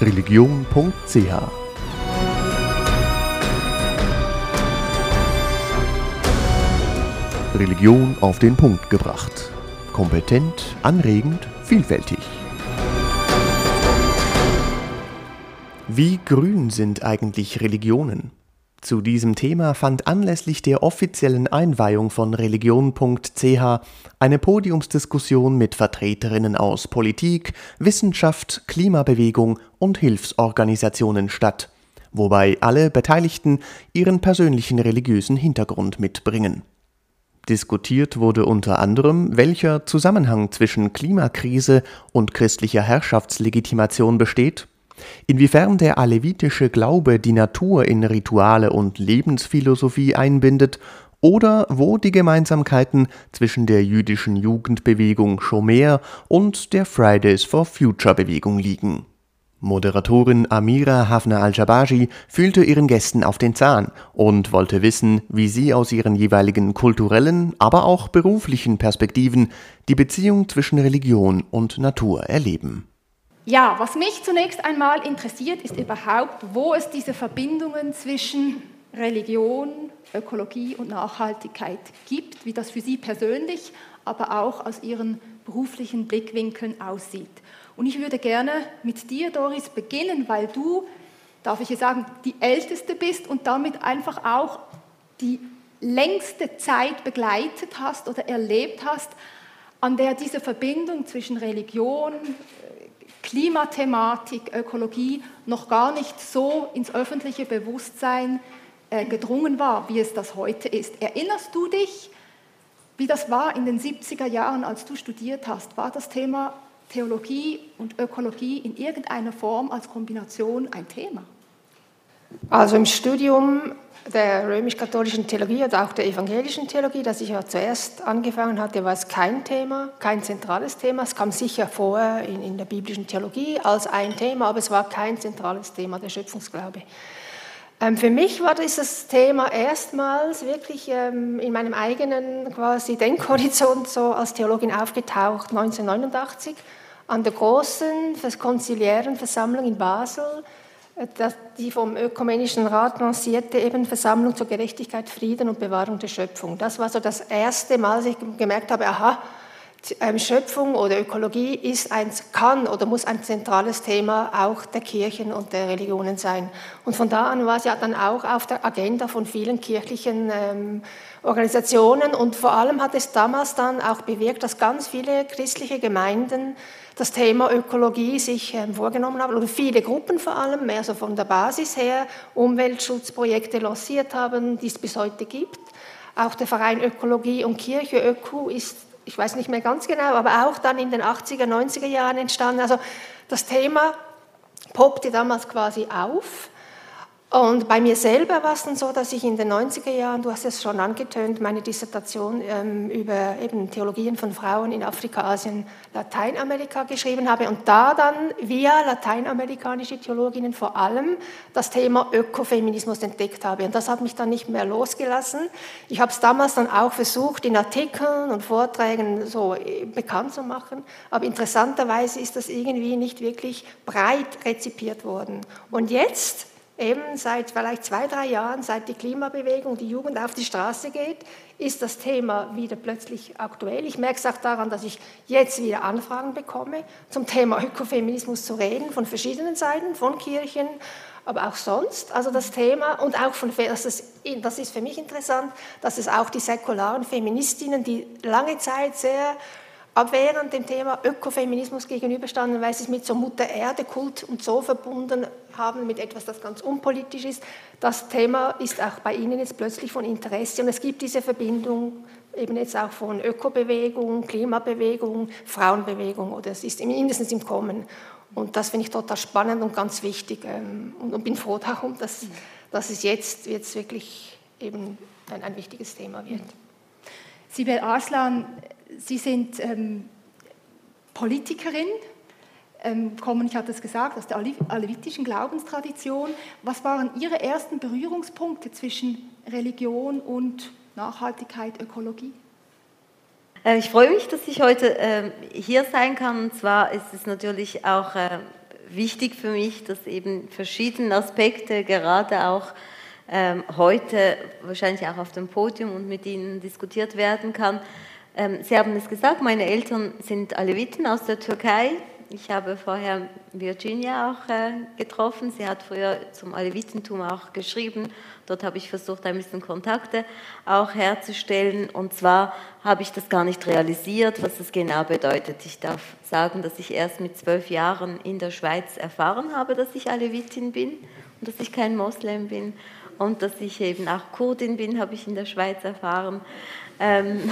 religion.ch Religion auf den Punkt gebracht. Kompetent, anregend, vielfältig. Wie grün sind eigentlich Religionen? Zu diesem Thema fand anlässlich der offiziellen Einweihung von religion.ch eine Podiumsdiskussion mit Vertreterinnen aus Politik, Wissenschaft, Klimabewegung und Hilfsorganisationen statt, wobei alle Beteiligten ihren persönlichen religiösen Hintergrund mitbringen. Diskutiert wurde unter anderem, welcher Zusammenhang zwischen Klimakrise und christlicher Herrschaftslegitimation besteht Inwiefern der alevitische Glaube die Natur in Rituale und Lebensphilosophie einbindet oder wo die Gemeinsamkeiten zwischen der jüdischen Jugendbewegung Shomer und der Fridays for Future Bewegung liegen. Moderatorin Amira Hafna al-Jabaji fühlte ihren Gästen auf den Zahn und wollte wissen, wie sie aus ihren jeweiligen kulturellen, aber auch beruflichen Perspektiven die Beziehung zwischen Religion und Natur erleben. Ja, was mich zunächst einmal interessiert, ist überhaupt, wo es diese Verbindungen zwischen Religion, Ökologie und Nachhaltigkeit gibt, wie das für Sie persönlich, aber auch aus Ihren beruflichen Blickwinkeln aussieht. Und ich würde gerne mit dir, Doris, beginnen, weil du, darf ich hier sagen, die Älteste bist und damit einfach auch die längste Zeit begleitet hast oder erlebt hast, an der diese Verbindung zwischen Religion, Klimathematik, Ökologie noch gar nicht so ins öffentliche Bewusstsein äh, gedrungen war, wie es das heute ist. Erinnerst du dich, wie das war in den 70er Jahren, als du studiert hast? War das Thema Theologie und Ökologie in irgendeiner Form als Kombination ein Thema? Also im Studium der römisch-katholischen Theologie oder auch der evangelischen Theologie, das ich ja zuerst angefangen hatte, war es kein Thema, kein zentrales Thema. Es kam sicher vorher in, in der biblischen Theologie als ein Thema, aber es war kein zentrales Thema, der Schöpfungsglaube. Ähm, für mich war dieses Thema erstmals wirklich ähm, in meinem eigenen quasi Denkhorizont so als Theologin aufgetaucht, 1989 an der großen konziliären Versammlung in Basel die vom Ökumenischen Rat lancierte eben Versammlung zur Gerechtigkeit, Frieden und Bewahrung der Schöpfung. Das war so das erste Mal, dass ich gemerkt habe, aha, ähm, Schöpfung oder Ökologie ist ein, kann oder muss ein zentrales Thema auch der Kirchen und der Religionen sein. Und von da an war es ja dann auch auf der Agenda von vielen kirchlichen ähm, Organisationen und vor allem hat es damals dann auch bewirkt, dass ganz viele christliche Gemeinden das Thema Ökologie sich ähm, vorgenommen haben, oder viele Gruppen vor allem, mehr so von der Basis her, Umweltschutzprojekte lanciert haben, die es bis heute gibt. Auch der Verein Ökologie und Kirche, Öko, ist, ich weiß nicht mehr ganz genau, aber auch dann in den 80er, 90er Jahren entstanden. Also das Thema poppte damals quasi auf. Und bei mir selber war es dann so, dass ich in den 90er Jahren, du hast es schon angetönt, meine Dissertation ähm, über eben Theologien von Frauen in Afrika, Asien, Lateinamerika geschrieben habe und da dann via lateinamerikanische Theologinnen vor allem das Thema Ökofeminismus entdeckt habe. Und das hat mich dann nicht mehr losgelassen. Ich habe es damals dann auch versucht, in Artikeln und Vorträgen so äh, bekannt zu machen, aber interessanterweise ist das irgendwie nicht wirklich breit rezipiert worden. Und jetzt eben seit vielleicht zwei, drei Jahren, seit die Klimabewegung, die Jugend auf die Straße geht, ist das Thema wieder plötzlich aktuell. Ich merke es auch daran, dass ich jetzt wieder Anfragen bekomme, zum Thema Ökofeminismus zu reden, von verschiedenen Seiten, von Kirchen, aber auch sonst. Also das Thema und auch von, das ist, das ist für mich interessant, dass es auch die säkularen Feministinnen, die lange Zeit sehr abwehrend dem Thema Ökofeminismus gegenüberstanden, weil sie es mit so Mutter-Erde-Kult und so verbunden haben, mit etwas, das ganz unpolitisch ist. Das Thema ist auch bei Ihnen jetzt plötzlich von Interesse und es gibt diese Verbindung eben jetzt auch von Ökobewegung, Klimabewegung, Frauenbewegung oder es ist mindestens im Kommen. Und das finde ich total spannend und ganz wichtig ähm, und bin froh darum, dass, dass es jetzt, jetzt wirklich eben ein, ein wichtiges Thema wird. Sibel Arslan, Sie sind ähm, Politikerin, ähm, kommen, ich hatte es gesagt, aus der alevitischen Glaubenstradition. Was waren Ihre ersten Berührungspunkte zwischen Religion und Nachhaltigkeit, Ökologie? Äh, ich freue mich, dass ich heute äh, hier sein kann. Und zwar ist es natürlich auch äh, wichtig für mich, dass eben verschiedene Aspekte gerade auch ähm, heute wahrscheinlich auch auf dem Podium und mit Ihnen diskutiert werden kann. Ähm, Sie haben es gesagt, meine Eltern sind Aleviten aus der Türkei. Ich habe vorher Virginia auch äh, getroffen. Sie hat früher zum Alevitentum auch geschrieben. Dort habe ich versucht, ein bisschen Kontakte auch herzustellen. Und zwar habe ich das gar nicht realisiert, was das genau bedeutet. Ich darf sagen, dass ich erst mit zwölf Jahren in der Schweiz erfahren habe, dass ich Alevitin bin und dass ich kein Moslem bin. Und dass ich eben auch Kurdin bin, habe ich in der Schweiz erfahren. Ähm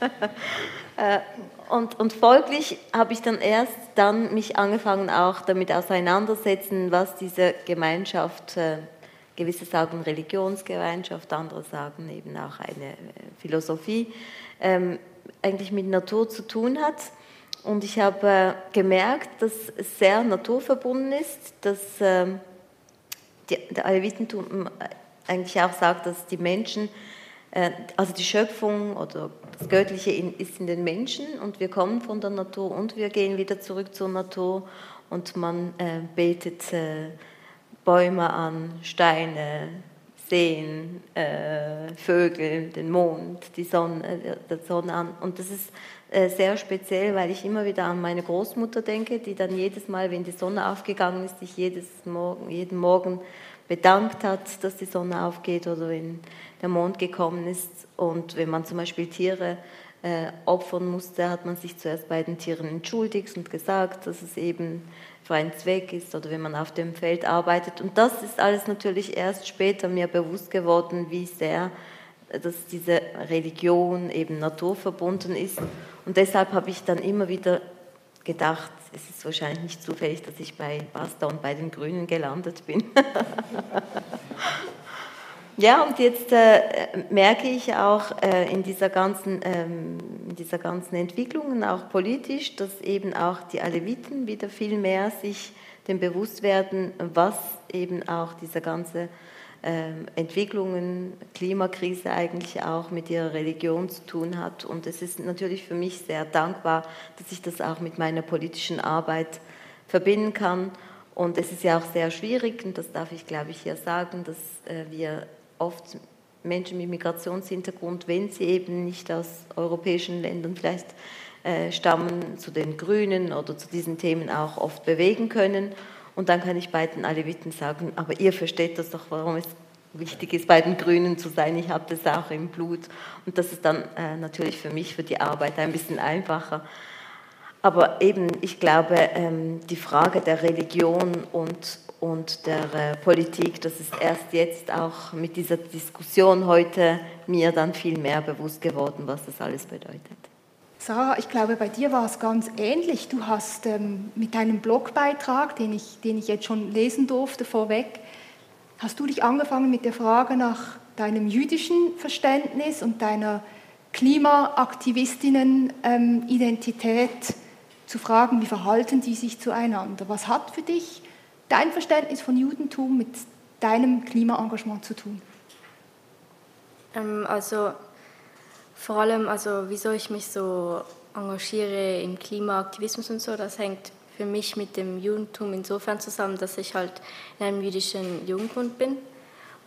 äh, und, und folglich habe ich dann erst dann mich angefangen auch damit auseinandersetzen, was diese Gemeinschaft, äh, gewisse sagen Religionsgemeinschaft, andere sagen eben auch eine äh, Philosophie, ähm, eigentlich mit Natur zu tun hat. Und ich habe äh, gemerkt, dass es sehr naturverbunden ist, dass ähm, der Alevitentum eigentlich auch sagt, dass die Menschen äh, also die Schöpfung oder das Göttliche ist in den Menschen und wir kommen von der Natur und wir gehen wieder zurück zur Natur und man äh, betet äh, Bäume an, Steine, Seen, äh, Vögel, den Mond, die Sonne, äh, der Sonne an. Und das ist äh, sehr speziell, weil ich immer wieder an meine Großmutter denke, die dann jedes Mal, wenn die Sonne aufgegangen ist, sich jedes Morgen, jeden Morgen bedankt hat, dass die Sonne aufgeht oder wenn der Mond gekommen ist. Und wenn man zum Beispiel Tiere äh, opfern musste, hat man sich zuerst bei den Tieren entschuldigt und gesagt, dass es eben für einen Zweck ist oder wenn man auf dem Feld arbeitet. Und das ist alles natürlich erst später mir bewusst geworden, wie sehr dass diese Religion eben naturverbunden ist. Und deshalb habe ich dann immer wieder gedacht, es ist wahrscheinlich nicht zufällig, dass ich bei Basta und bei den Grünen gelandet bin. Ja, und jetzt äh, merke ich auch äh, in, dieser ganzen, ähm, in dieser ganzen Entwicklung, auch politisch, dass eben auch die Aleviten wieder viel mehr sich dem bewusst werden, was eben auch diese ganze äh, Entwicklungen, Klimakrise eigentlich auch mit ihrer Religion zu tun hat. Und es ist natürlich für mich sehr dankbar, dass ich das auch mit meiner politischen Arbeit verbinden kann. Und es ist ja auch sehr schwierig, und das darf ich, glaube ich, hier sagen, dass äh, wir oft Menschen mit Migrationshintergrund, wenn sie eben nicht aus europäischen Ländern vielleicht äh, stammen, zu den Grünen oder zu diesen Themen auch oft bewegen können. Und dann kann ich bei den Aleviten sagen, aber ihr versteht das doch, warum es wichtig ist, bei den Grünen zu sein. Ich habe das auch im Blut. Und das ist dann äh, natürlich für mich, für die Arbeit ein bisschen einfacher. Aber eben, ich glaube, ähm, die Frage der Religion und, und der äh, Politik, das ist erst jetzt auch mit dieser Diskussion heute mir dann viel mehr bewusst geworden, was das alles bedeutet. Sarah, ich glaube, bei dir war es ganz ähnlich. Du hast ähm, mit deinem Blogbeitrag, den ich, den ich jetzt schon lesen durfte vorweg, hast du dich angefangen mit der Frage nach deinem jüdischen Verständnis und deiner Klimaaktivistinnen-Identität ähm, zu fragen, wie verhalten die sich zueinander? Was hat für dich dein Verständnis von Judentum mit deinem Klimaengagement zu tun? Ähm, also vor allem, also wieso ich mich so engagiere im Klimaaktivismus und so, das hängt für mich mit dem Judentum insofern zusammen, dass ich halt in einem jüdischen Jugendbund bin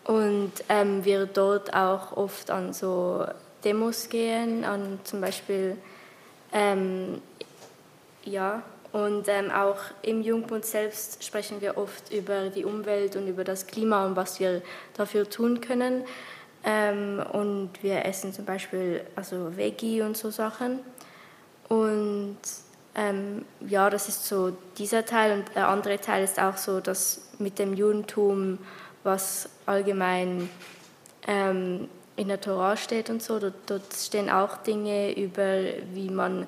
und ähm, wir dort auch oft an so Demos gehen, an zum Beispiel ähm, ja und ähm, auch im Jugendbund selbst sprechen wir oft über die Umwelt und über das Klima und was wir dafür tun können. Ähm, und wir essen zum Beispiel also Veggie und so Sachen. Und ähm, ja, das ist so dieser Teil. Und der andere Teil ist auch so, dass mit dem Judentum, was allgemein ähm, in der Tora steht und so, dort, dort stehen auch Dinge über, wie man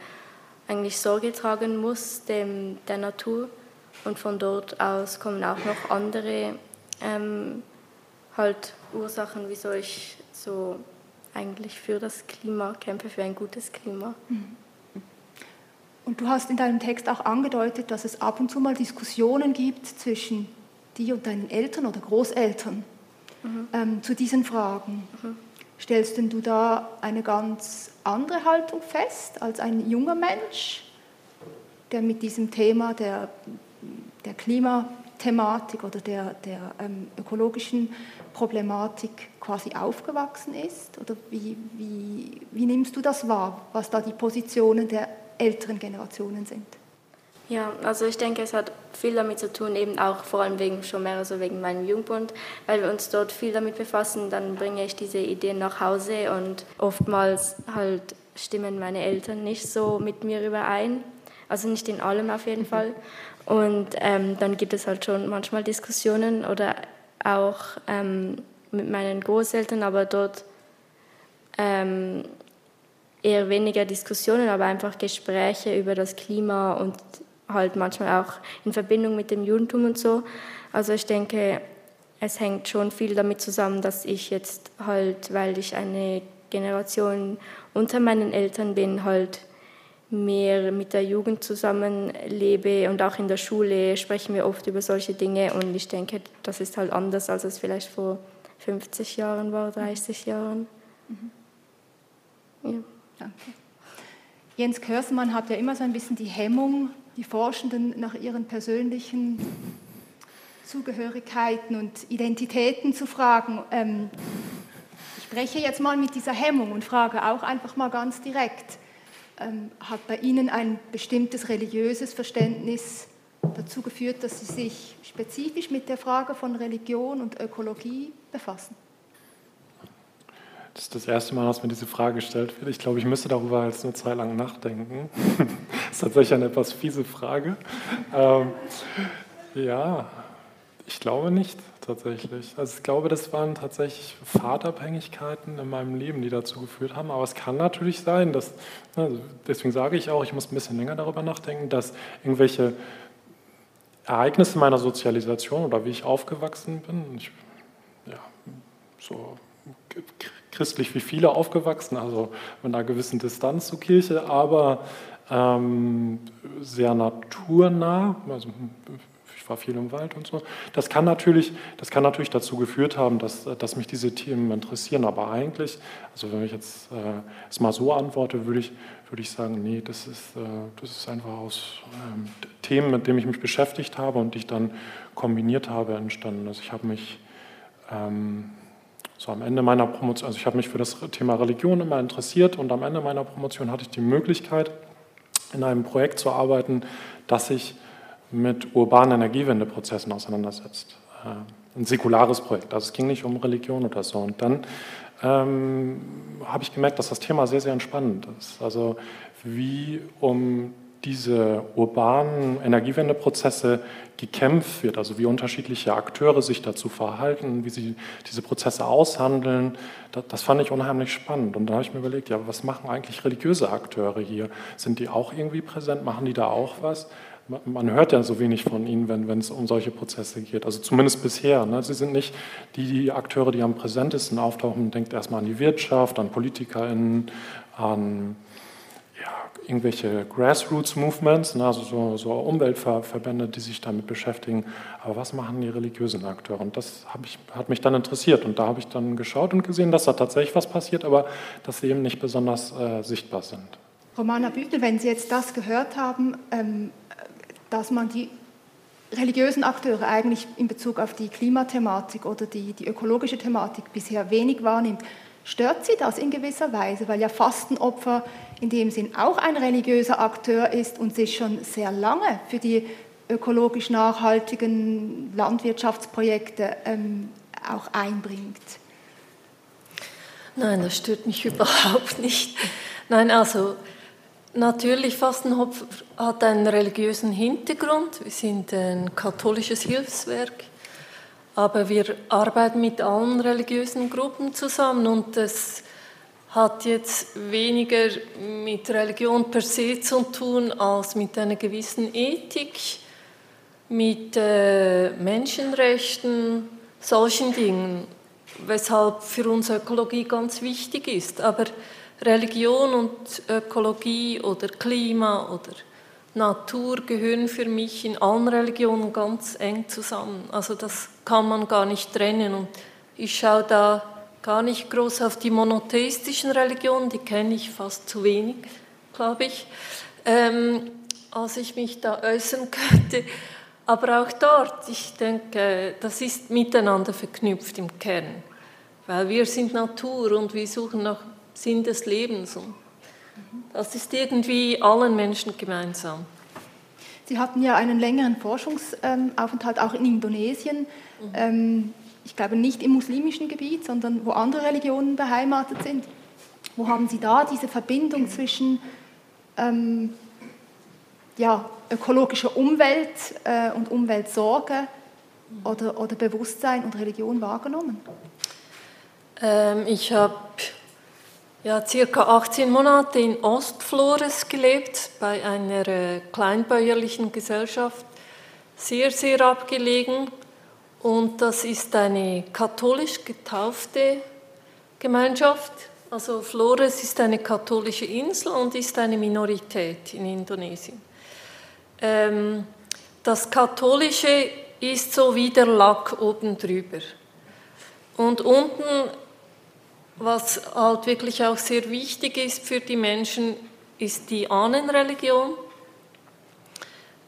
eigentlich Sorge tragen muss dem, der Natur. Und von dort aus kommen auch noch andere ähm, halt Ursachen, wieso ich so eigentlich für das Klima kämpfe, für ein gutes Klima. Mhm. Und du hast in deinem Text auch angedeutet, dass es ab und zu mal Diskussionen gibt zwischen dir und deinen Eltern oder Großeltern mhm. ähm, zu diesen Fragen. Mhm. Stellst denn du da eine ganz andere Haltung fest als ein junger Mensch, der mit diesem Thema der der Klimathematik oder der, der ähm, ökologischen Problematik quasi aufgewachsen ist? Oder wie, wie, wie nimmst du das wahr, was da die Positionen der älteren Generationen sind? Ja, also ich denke, es hat viel damit zu tun, eben auch vor allem wegen schon mehr so wegen meinem Jugendbund, weil wir uns dort viel damit befassen, dann bringe ich diese Ideen nach Hause und oftmals halt stimmen meine Eltern nicht so mit mir überein, also nicht in allem auf jeden mhm. Fall. Und ähm, dann gibt es halt schon manchmal Diskussionen oder auch ähm, mit meinen Großeltern, aber dort ähm, eher weniger Diskussionen, aber einfach Gespräche über das Klima und halt manchmal auch in Verbindung mit dem Judentum und so. Also ich denke, es hängt schon viel damit zusammen, dass ich jetzt halt, weil ich eine Generation unter meinen Eltern bin, halt mehr mit der Jugend zusammenlebe und auch in der Schule sprechen wir oft über solche Dinge und ich denke, das ist halt anders, als es vielleicht vor 50 Jahren war, 30 Jahren. Mhm. Ja. Danke. Jens Körsmann hat ja immer so ein bisschen die Hemmung, die Forschenden nach ihren persönlichen Zugehörigkeiten und Identitäten zu fragen. Ähm, ich spreche jetzt mal mit dieser Hemmung und frage auch einfach mal ganz direkt, ähm, hat bei Ihnen ein bestimmtes religiöses Verständnis dazu geführt, dass Sie sich spezifisch mit der Frage von Religion und Ökologie befassen? Das ist das erste Mal, dass mir diese Frage gestellt wird. Ich glaube, ich müsste darüber jetzt eine Zeit lang nachdenken. das ist tatsächlich eine etwas fiese Frage. Ähm, ja, ich glaube nicht tatsächlich. Also ich glaube, das waren tatsächlich Fahrtabhängigkeiten in meinem Leben, die dazu geführt haben. Aber es kann natürlich sein, dass, also deswegen sage ich auch, ich muss ein bisschen länger darüber nachdenken, dass irgendwelche Ereignisse meiner Sozialisation oder wie ich aufgewachsen bin, ich, ja, so christlich wie viele aufgewachsen, also mit einer gewissen Distanz zur Kirche, aber ähm, sehr naturnah. Also ich war viel im Wald und so. Das kann natürlich, das kann natürlich dazu geführt haben, dass, dass mich diese Themen interessieren. Aber eigentlich, also wenn ich jetzt äh, es mal so antworte, würde ich, würde ich sagen, nee, das ist, äh, das ist einfach aus ähm, Themen, mit denen ich mich beschäftigt habe und die ich dann kombiniert habe, entstanden. Also ich habe mich ähm, so am Ende meiner Promotion, also ich habe mich für das Thema Religion immer interessiert und am Ende meiner Promotion hatte ich die Möglichkeit, in einem Projekt zu arbeiten, das sich mit urbanen Energiewendeprozessen auseinandersetzt. Äh, ein säkulares Projekt, also es ging nicht um Religion oder so. Und dann ähm, habe ich gemerkt, dass das Thema sehr, sehr entspannend ist. Also wie um diese urbanen Energiewendeprozesse gekämpft wird, also wie unterschiedliche Akteure sich dazu verhalten, wie sie diese Prozesse aushandeln, das, das fand ich unheimlich spannend. Und da habe ich mir überlegt, ja, was machen eigentlich religiöse Akteure hier? Sind die auch irgendwie präsent? Machen die da auch was? Man hört ja so wenig von ihnen, wenn, es um solche Prozesse geht. Also zumindest bisher. Ne? Sie sind nicht die, Akteure, die am präsentesten auftauchen. Denkt erstmal an die Wirtschaft, an PolitikerInnen, an irgendwelche Grassroots-Movements, ne, also so, so, Umweltverbände, die sich damit beschäftigen. Aber was machen die religiösen Akteure? Und das ich, hat mich dann interessiert. Und da habe ich dann geschaut und gesehen, dass da tatsächlich was passiert, aber dass sie eben nicht besonders äh, sichtbar sind. Romana Büchel, wenn Sie jetzt das gehört haben, ähm, dass man die religiösen Akteure eigentlich in Bezug auf die Klimathematik oder die, die ökologische Thematik bisher wenig wahrnimmt, stört Sie das in gewisser Weise, weil ja Fastenopfer in dem Sinn auch ein religiöser Akteur ist und sich schon sehr lange für die ökologisch nachhaltigen Landwirtschaftsprojekte ähm, auch einbringt. Nein, das stört mich überhaupt nicht. Nein, also natürlich, Fastenhopf hat einen religiösen Hintergrund. Wir sind ein katholisches Hilfswerk, aber wir arbeiten mit allen religiösen Gruppen zusammen und das hat jetzt weniger mit Religion per se zu tun als mit einer gewissen Ethik, mit äh, Menschenrechten, solchen Dingen, weshalb für uns Ökologie ganz wichtig ist. Aber Religion und Ökologie oder Klima oder Natur gehören für mich in allen Religionen ganz eng zusammen. Also das kann man gar nicht trennen. Und ich schaue da gar nicht groß auf die monotheistischen Religionen, die kenne ich fast zu wenig, glaube ich. Ähm, als ich mich da äußern könnte, Aber auch dort, ich denke, das ist miteinander verknüpft im Kern, weil wir sind Natur und wir suchen nach Sinn des Lebens. Und das ist irgendwie allen Menschen gemeinsam. Sie hatten ja einen längeren Forschungsaufenthalt auch in Indonesien. Mhm. Ich glaube nicht im muslimischen Gebiet, sondern wo andere Religionen beheimatet sind. Wo haben Sie da diese Verbindung zwischen ähm, ja, ökologischer Umwelt äh, und Umweltsorge oder, oder Bewusstsein und Religion wahrgenommen? Ähm, ich habe ja, circa 18 Monate in Ostflores gelebt, bei einer äh, kleinbäuerlichen Gesellschaft, sehr, sehr abgelegen. Und das ist eine katholisch getaufte Gemeinschaft. Also Flores ist eine katholische Insel und ist eine Minorität in Indonesien. Ähm, das Katholische ist so wie der Lack oben drüber. Und unten, was halt wirklich auch sehr wichtig ist für die Menschen, ist die Ahnenreligion.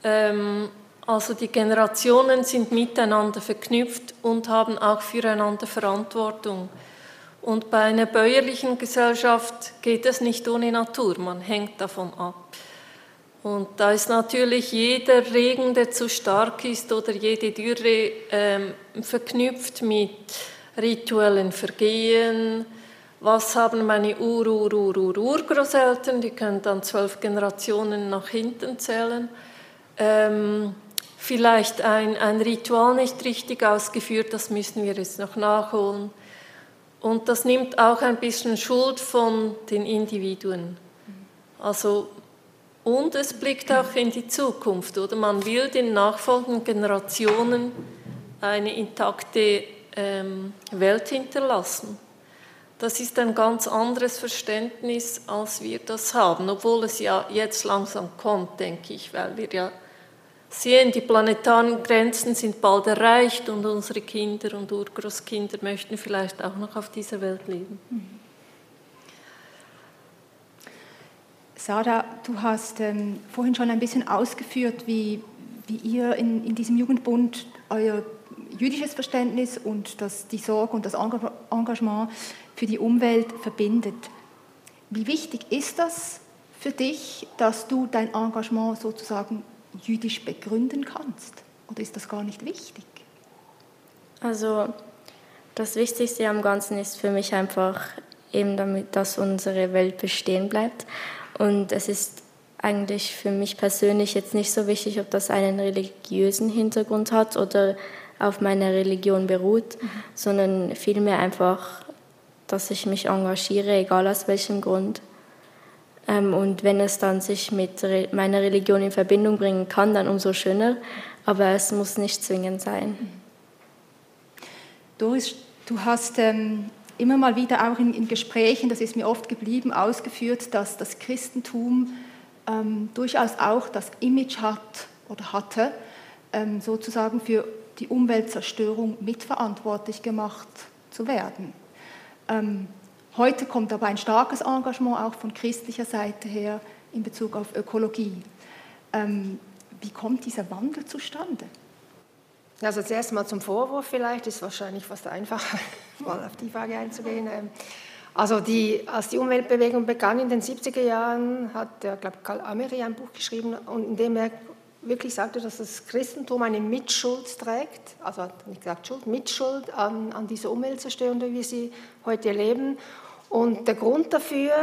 Ähm, also die Generationen sind miteinander verknüpft und haben auch füreinander Verantwortung. Und bei einer bäuerlichen Gesellschaft geht es nicht ohne Natur, man hängt davon ab. Und da ist natürlich jeder Regen, der zu stark ist oder jede Dürre ähm, verknüpft mit rituellen Vergehen. Was haben meine Ur, Ur, Ur, Ur, Urgroßeltern, die können dann zwölf Generationen nach hinten zählen, ähm, vielleicht ein, ein Ritual nicht richtig ausgeführt, das müssen wir jetzt noch nachholen. Und das nimmt auch ein bisschen Schuld von den Individuen. Also und es blickt auch in die Zukunft, oder? Man will den nachfolgenden Generationen eine intakte ähm, Welt hinterlassen. Das ist ein ganz anderes Verständnis, als wir das haben, obwohl es ja jetzt langsam kommt, denke ich, weil wir ja sehen, die planetaren Grenzen sind bald erreicht und unsere Kinder und Urgroßkinder möchten vielleicht auch noch auf dieser Welt leben. Sarah, du hast ähm, vorhin schon ein bisschen ausgeführt, wie, wie ihr in, in diesem Jugendbund euer jüdisches Verständnis und das, die Sorge und das Engagement für die Umwelt verbindet. Wie wichtig ist das für dich, dass du dein Engagement sozusagen jüdisch begründen kannst? Oder ist das gar nicht wichtig? Also das Wichtigste am Ganzen ist für mich einfach eben damit, dass unsere Welt bestehen bleibt und es ist eigentlich für mich persönlich jetzt nicht so wichtig, ob das einen religiösen Hintergrund hat oder auf meiner Religion beruht, mhm. sondern vielmehr einfach, dass ich mich engagiere, egal aus welchem Grund. Ähm, und wenn es dann sich mit meiner Religion in Verbindung bringen kann, dann umso schöner, aber es muss nicht zwingend sein. Doris, du hast ähm, immer mal wieder auch in, Gesprächen, das ist mir oft geblieben, ausgeführt, dass das Christentum ähm, durchaus auch das Image hat oder hatte, sozusagen für die Umweltzerstörung mitverantwortlich gemacht zu werden. Heute kommt aber ein starkes Engagement auch von christlicher Seite her in Bezug auf Ökologie. Ähm, wie kommt dieser Wandel zustande? Also zuerst mal zum Vorwurf vielleicht, ist wahrscheinlich fast einfacher, mal auf die Frage einzugehen. Ähm, also die, als die Umweltbewegung begann in den 70er Jahren, hat der, glaube Karl Ameri ein Buch geschrieben, in dem er wirklich sagte, dass das Christentum eine Mitschuld trägt, also hat nicht gesagt Schuld, Mitschuld an, an dieser Umweltzerstörung, wie wir sie heute erleben. Und der Grund dafür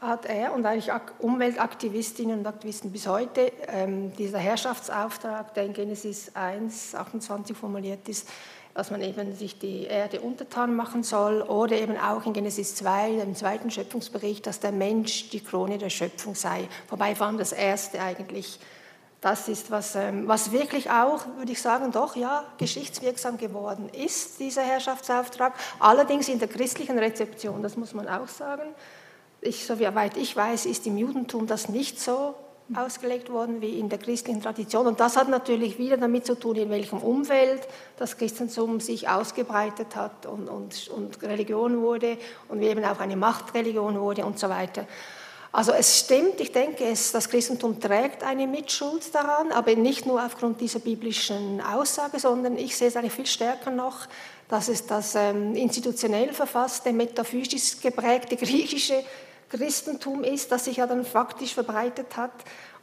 hat er und eigentlich Umweltaktivistinnen und Aktivisten bis heute ähm, dieser Herrschaftsauftrag, der in Genesis 1, 28 formuliert ist, dass man eben sich die Erde untertan machen soll oder eben auch in Genesis 2, dem zweiten Schöpfungsbericht, dass der Mensch die Krone der Schöpfung sei. Wobei vor allem das Erste eigentlich das ist, was, ähm, was wirklich auch, würde ich sagen, doch ja, geschichtswirksam geworden ist, dieser Herrschaftsauftrag. Allerdings in der christlichen Rezeption, das muss man auch sagen. Ich, soweit ich weiß, ist im Judentum das nicht so ausgelegt worden wie in der christlichen Tradition. Und das hat natürlich wieder damit zu tun, in welchem Umfeld das Christentum sich ausgebreitet hat und, und, und Religion wurde und wie eben auch eine Machtreligion wurde und so weiter. Also es stimmt, ich denke, es, das Christentum trägt eine Mitschuld daran, aber nicht nur aufgrund dieser biblischen Aussage, sondern ich sehe es eigentlich viel stärker noch, dass es das ähm, institutionell verfasste, metaphysisch geprägte griechische Christentum ist, das sich ja dann faktisch verbreitet hat.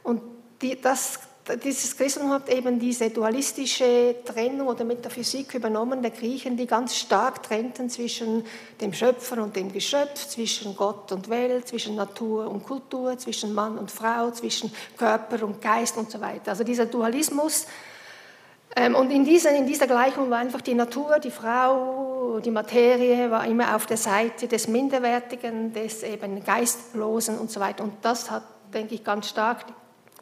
Und die, das dieses Christentum hat eben diese dualistische Trennung oder Metaphysik übernommen der Griechen, die ganz stark trennten zwischen dem Schöpfer und dem Geschöpf, zwischen Gott und Welt, zwischen Natur und Kultur, zwischen Mann und Frau, zwischen Körper und Geist und so weiter. Also dieser Dualismus. Ähm, und in dieser, in dieser Gleichung war einfach die Natur, die Frau, die Materie war immer auf der Seite des Minderwertigen, des eben Geistlosen und so weiter. Und das hat, denke ich, ganz stark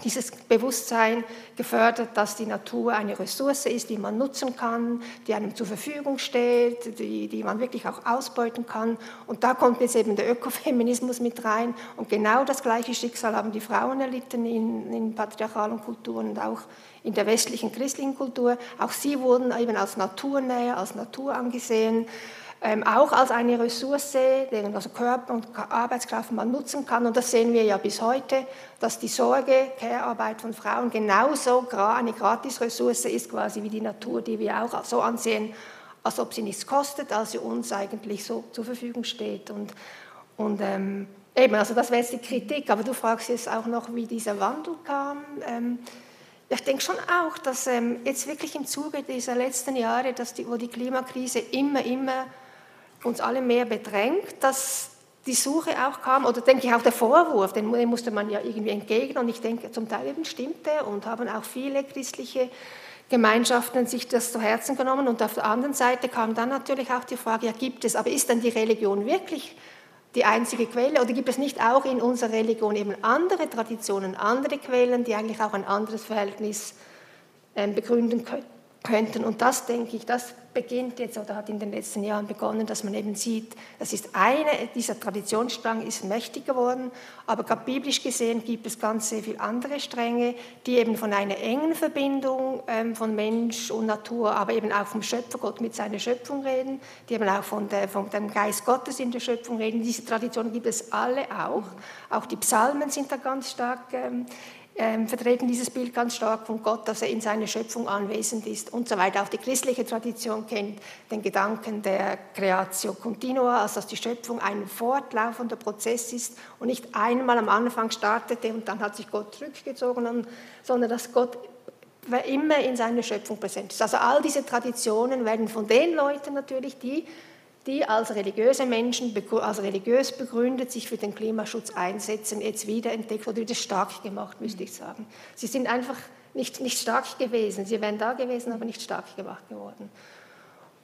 dieses Bewusstsein gefördert, dass die Natur eine Ressource ist, die man nutzen kann, die einem zur Verfügung steht, die, die man wirklich auch ausbeuten kann. Und da kommt jetzt eben der Ökofeminismus mit rein. Und genau das gleiche Schicksal haben die Frauen erlitten in, in patriarchalen Kulturen und auch in der westlichen christlichen Kultur. Auch sie wurden eben als Naturnähe, als Natur angesehen ähm, auch als eine Ressource, deren also Körper und Arbeitskraft man nutzen kann. Und das sehen wir ja bis heute, dass die Sorge, Care-Arbeit von Frauen genauso eine Gratis-Ressource ist quasi wie die Natur, die wir auch so ansehen, als ob sie nichts kostet, als sie uns eigentlich so zur Verfügung steht. Und, und ähm, eben, also das wäre jetzt die Kritik, aber du fragst jetzt auch noch, wie dieser Wandel kam. Ähm, ich denke schon auch, dass ähm, jetzt wirklich im Zuge dieser letzten Jahre, dass die, wo die Klimakrise immer, immer uns alle mehr bedrängt, dass die Suche auch kam, oder denke ich auch der Vorwurf, den musste man ja irgendwie entgegnen. Und ich denke, zum Teil eben stimmte und haben auch viele christliche Gemeinschaften sich das zu Herzen genommen. Und auf der anderen Seite kam dann natürlich auch die Frage, ja gibt es, aber ist denn die Religion wirklich die einzige Quelle? Oder gibt es nicht auch in unserer Religion eben andere Traditionen, andere Quellen, die eigentlich auch ein anderes Verhältnis ähm, begründen könnten? Und das denke ich, das beginnt jetzt oder hat in den letzten Jahren begonnen, dass man eben sieht, das ist eine, dieser Traditionsstrang ist mächtig geworden, aber gerade biblisch gesehen gibt es ganz sehr viele andere Stränge, die eben von einer engen Verbindung ähm, von Mensch und Natur, aber eben auch vom Schöpfergott mit seiner Schöpfung reden, die eben auch von, der, von dem Geist Gottes in der Schöpfung reden. Diese Traditionen gibt es alle auch. Auch die Psalmen sind da ganz stark ähm, vertreten dieses Bild ganz stark von Gott, dass er in seiner Schöpfung anwesend ist und so weiter. Auch die christliche Tradition kennt den Gedanken der Creatio Continua, also dass die Schöpfung ein fortlaufender Prozess ist und nicht einmal am Anfang startete und dann hat sich Gott zurückgezogen, sondern dass Gott immer in seiner Schöpfung präsent ist. Also all diese Traditionen werden von den Leuten natürlich, die die als religiöse Menschen, als religiös begründet sich für den Klimaschutz einsetzen, jetzt wiederentdeckt oder wieder stark gemacht, müsste ich sagen. Sie sind einfach nicht, nicht stark gewesen. Sie wären da gewesen, aber nicht stark gemacht geworden.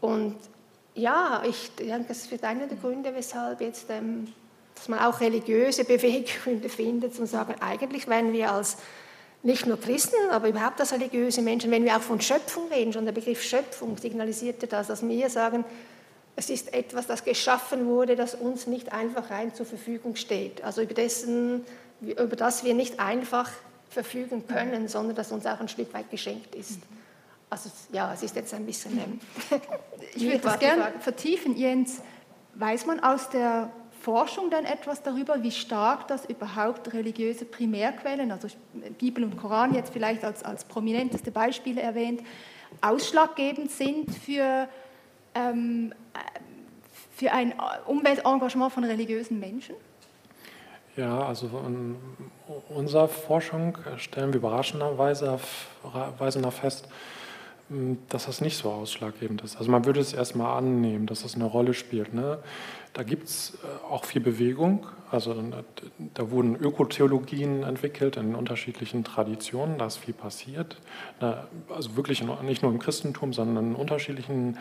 Und ja, ich denke, das ist einer der Gründe, weshalb jetzt, ähm, dass man auch religiöse Beweggründe findet, und sagen, eigentlich wären wir als nicht nur Christen, aber überhaupt als religiöse Menschen, wenn wir auch von Schöpfung reden, schon der Begriff Schöpfung signalisierte das, dass wir sagen, es ist etwas, das geschaffen wurde, das uns nicht einfach rein zur Verfügung steht. Also über, dessen, über das wir nicht einfach verfügen können, sondern das uns auch ein Stück weit geschenkt ist. Also ja, es ist jetzt ein bisschen... Ähm, ich würde das gerne vertiefen, Jens. Weiß man aus der Forschung dann etwas darüber, wie stark das überhaupt religiöse Primärquellen, also Bibel und Koran jetzt vielleicht als, als prominenteste Beispiele erwähnt, ausschlaggebend sind für ähm, für ein Umweltengagement von religiösen Menschen? Ja, also in unserer Forschung stellen wir überraschenderweise fest, dass das nicht so ausschlaggebend ist. Also man würde es erstmal annehmen, dass das eine Rolle spielt. Ne? Da gibt es äh, auch viel Bewegung. Also da wurden Ökotheologien entwickelt in unterschiedlichen Traditionen, da ist viel passiert. Also wirklich nicht nur im Christentum, sondern in unterschiedlichen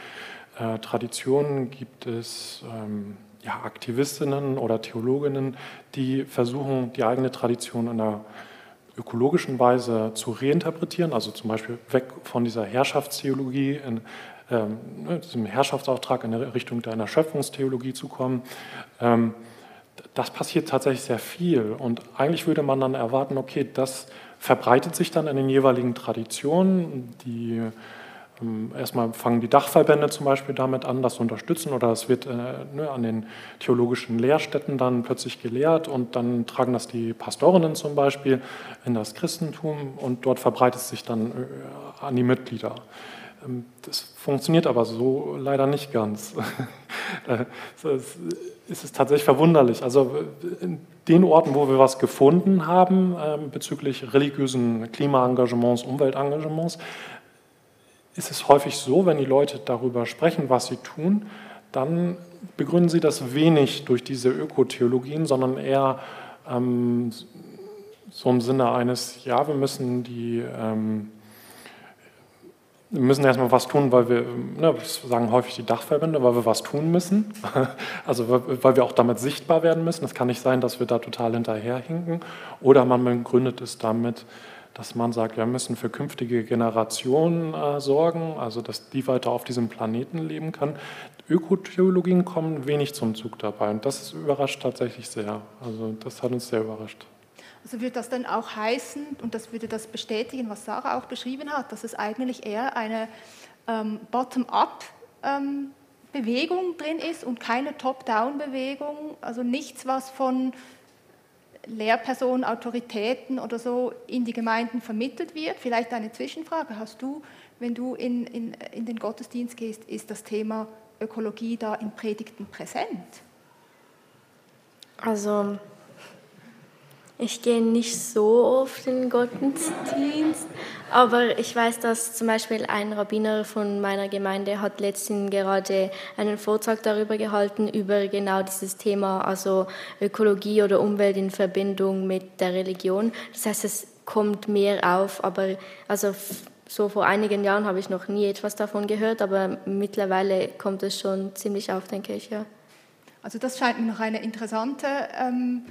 äh, Traditionen gibt es ähm, ja, Aktivistinnen oder Theologinnen, die versuchen, die eigene Tradition in einer ökologischen Weise zu reinterpretieren, also zum Beispiel weg von dieser Herrschaftstheologie, in, ähm, ne, diesem Herrschaftsauftrag in Richtung einer Schöpfungstheologie zu kommen. Ähm, das passiert tatsächlich sehr viel und eigentlich würde man dann erwarten, okay, das verbreitet sich dann in den jeweiligen Traditionen, die erstmal fangen die Dachverbände zum Beispiel damit an, das zu unterstützen oder es wird äh, ne, an den theologischen Lehrstätten dann plötzlich gelehrt und dann tragen das die Pastorinnen zum Beispiel in das Christentum und dort verbreitet es sich dann äh, an die Mitglieder. Ähm, das funktioniert aber so leider nicht ganz. es ist tatsächlich verwunderlich. Also in den Orten, wo wir was gefunden haben ähm, bezüglich religiösen Klimaengagements, Umweltengagements, ist es häufig so, wenn die Leute darüber sprechen, was sie tun, dann begründen sie das wenig durch diese Ökotheologien, sondern eher ähm, so im Sinne eines, ja, wir müssen die ähm, wir müssen erstmal was tun, weil wir, ne, sagen häufig die Dachverbände, weil wir was tun müssen. Also weil wir auch damit sichtbar werden müssen. Es kann nicht sein, dass wir da total hinterherhinken. Oder man begründet es damit, dass man sagt, wir müssen für künftige Generationen äh, sorgen, also dass die weiter auf diesem Planeten leben kann. Ökotheologien kommen wenig zum Zug dabei und das überrascht tatsächlich sehr. Also das hat uns sehr überrascht. Also würde das dann auch heißen, und das würde das bestätigen, was Sarah auch beschrieben hat, dass es eigentlich eher eine ähm, Bottom-up-Bewegung ähm, drin ist und keine Top-down-Bewegung, also nichts, was von Lehrpersonen, Autoritäten oder so in die Gemeinden vermittelt wird. Vielleicht eine Zwischenfrage. Hast du, wenn du in, in, in den Gottesdienst gehst, ist das Thema Ökologie da in Predigten präsent? Also ich gehe nicht so oft in den Gottesdienst, aber ich weiß, dass zum Beispiel ein Rabbiner von meiner Gemeinde hat letztens gerade einen Vortrag darüber gehalten, über genau dieses Thema, also Ökologie oder Umwelt in Verbindung mit der Religion. Das heißt, es kommt mehr auf, aber also so vor einigen Jahren habe ich noch nie etwas davon gehört, aber mittlerweile kommt es schon ziemlich auf, denke ich, ja. Also das scheint mir noch eine interessante ähm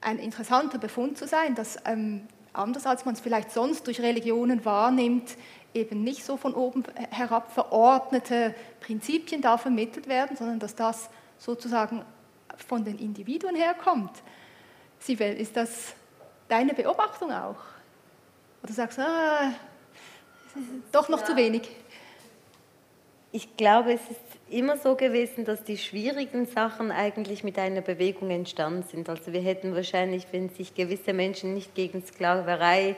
ein interessanter Befund zu sein, dass ähm, anders als man es vielleicht sonst durch Religionen wahrnimmt, eben nicht so von oben herab verordnete Prinzipien da vermittelt werden, sondern dass das sozusagen von den Individuen herkommt. Sibel, ist das deine Beobachtung auch? Oder sagst du, ah, doch noch ja. zu wenig? Ich glaube, es ist immer so gewesen, dass die schwierigen Sachen eigentlich mit einer Bewegung entstanden sind. Also wir hätten wahrscheinlich, wenn sich gewisse Menschen nicht gegen Sklaverei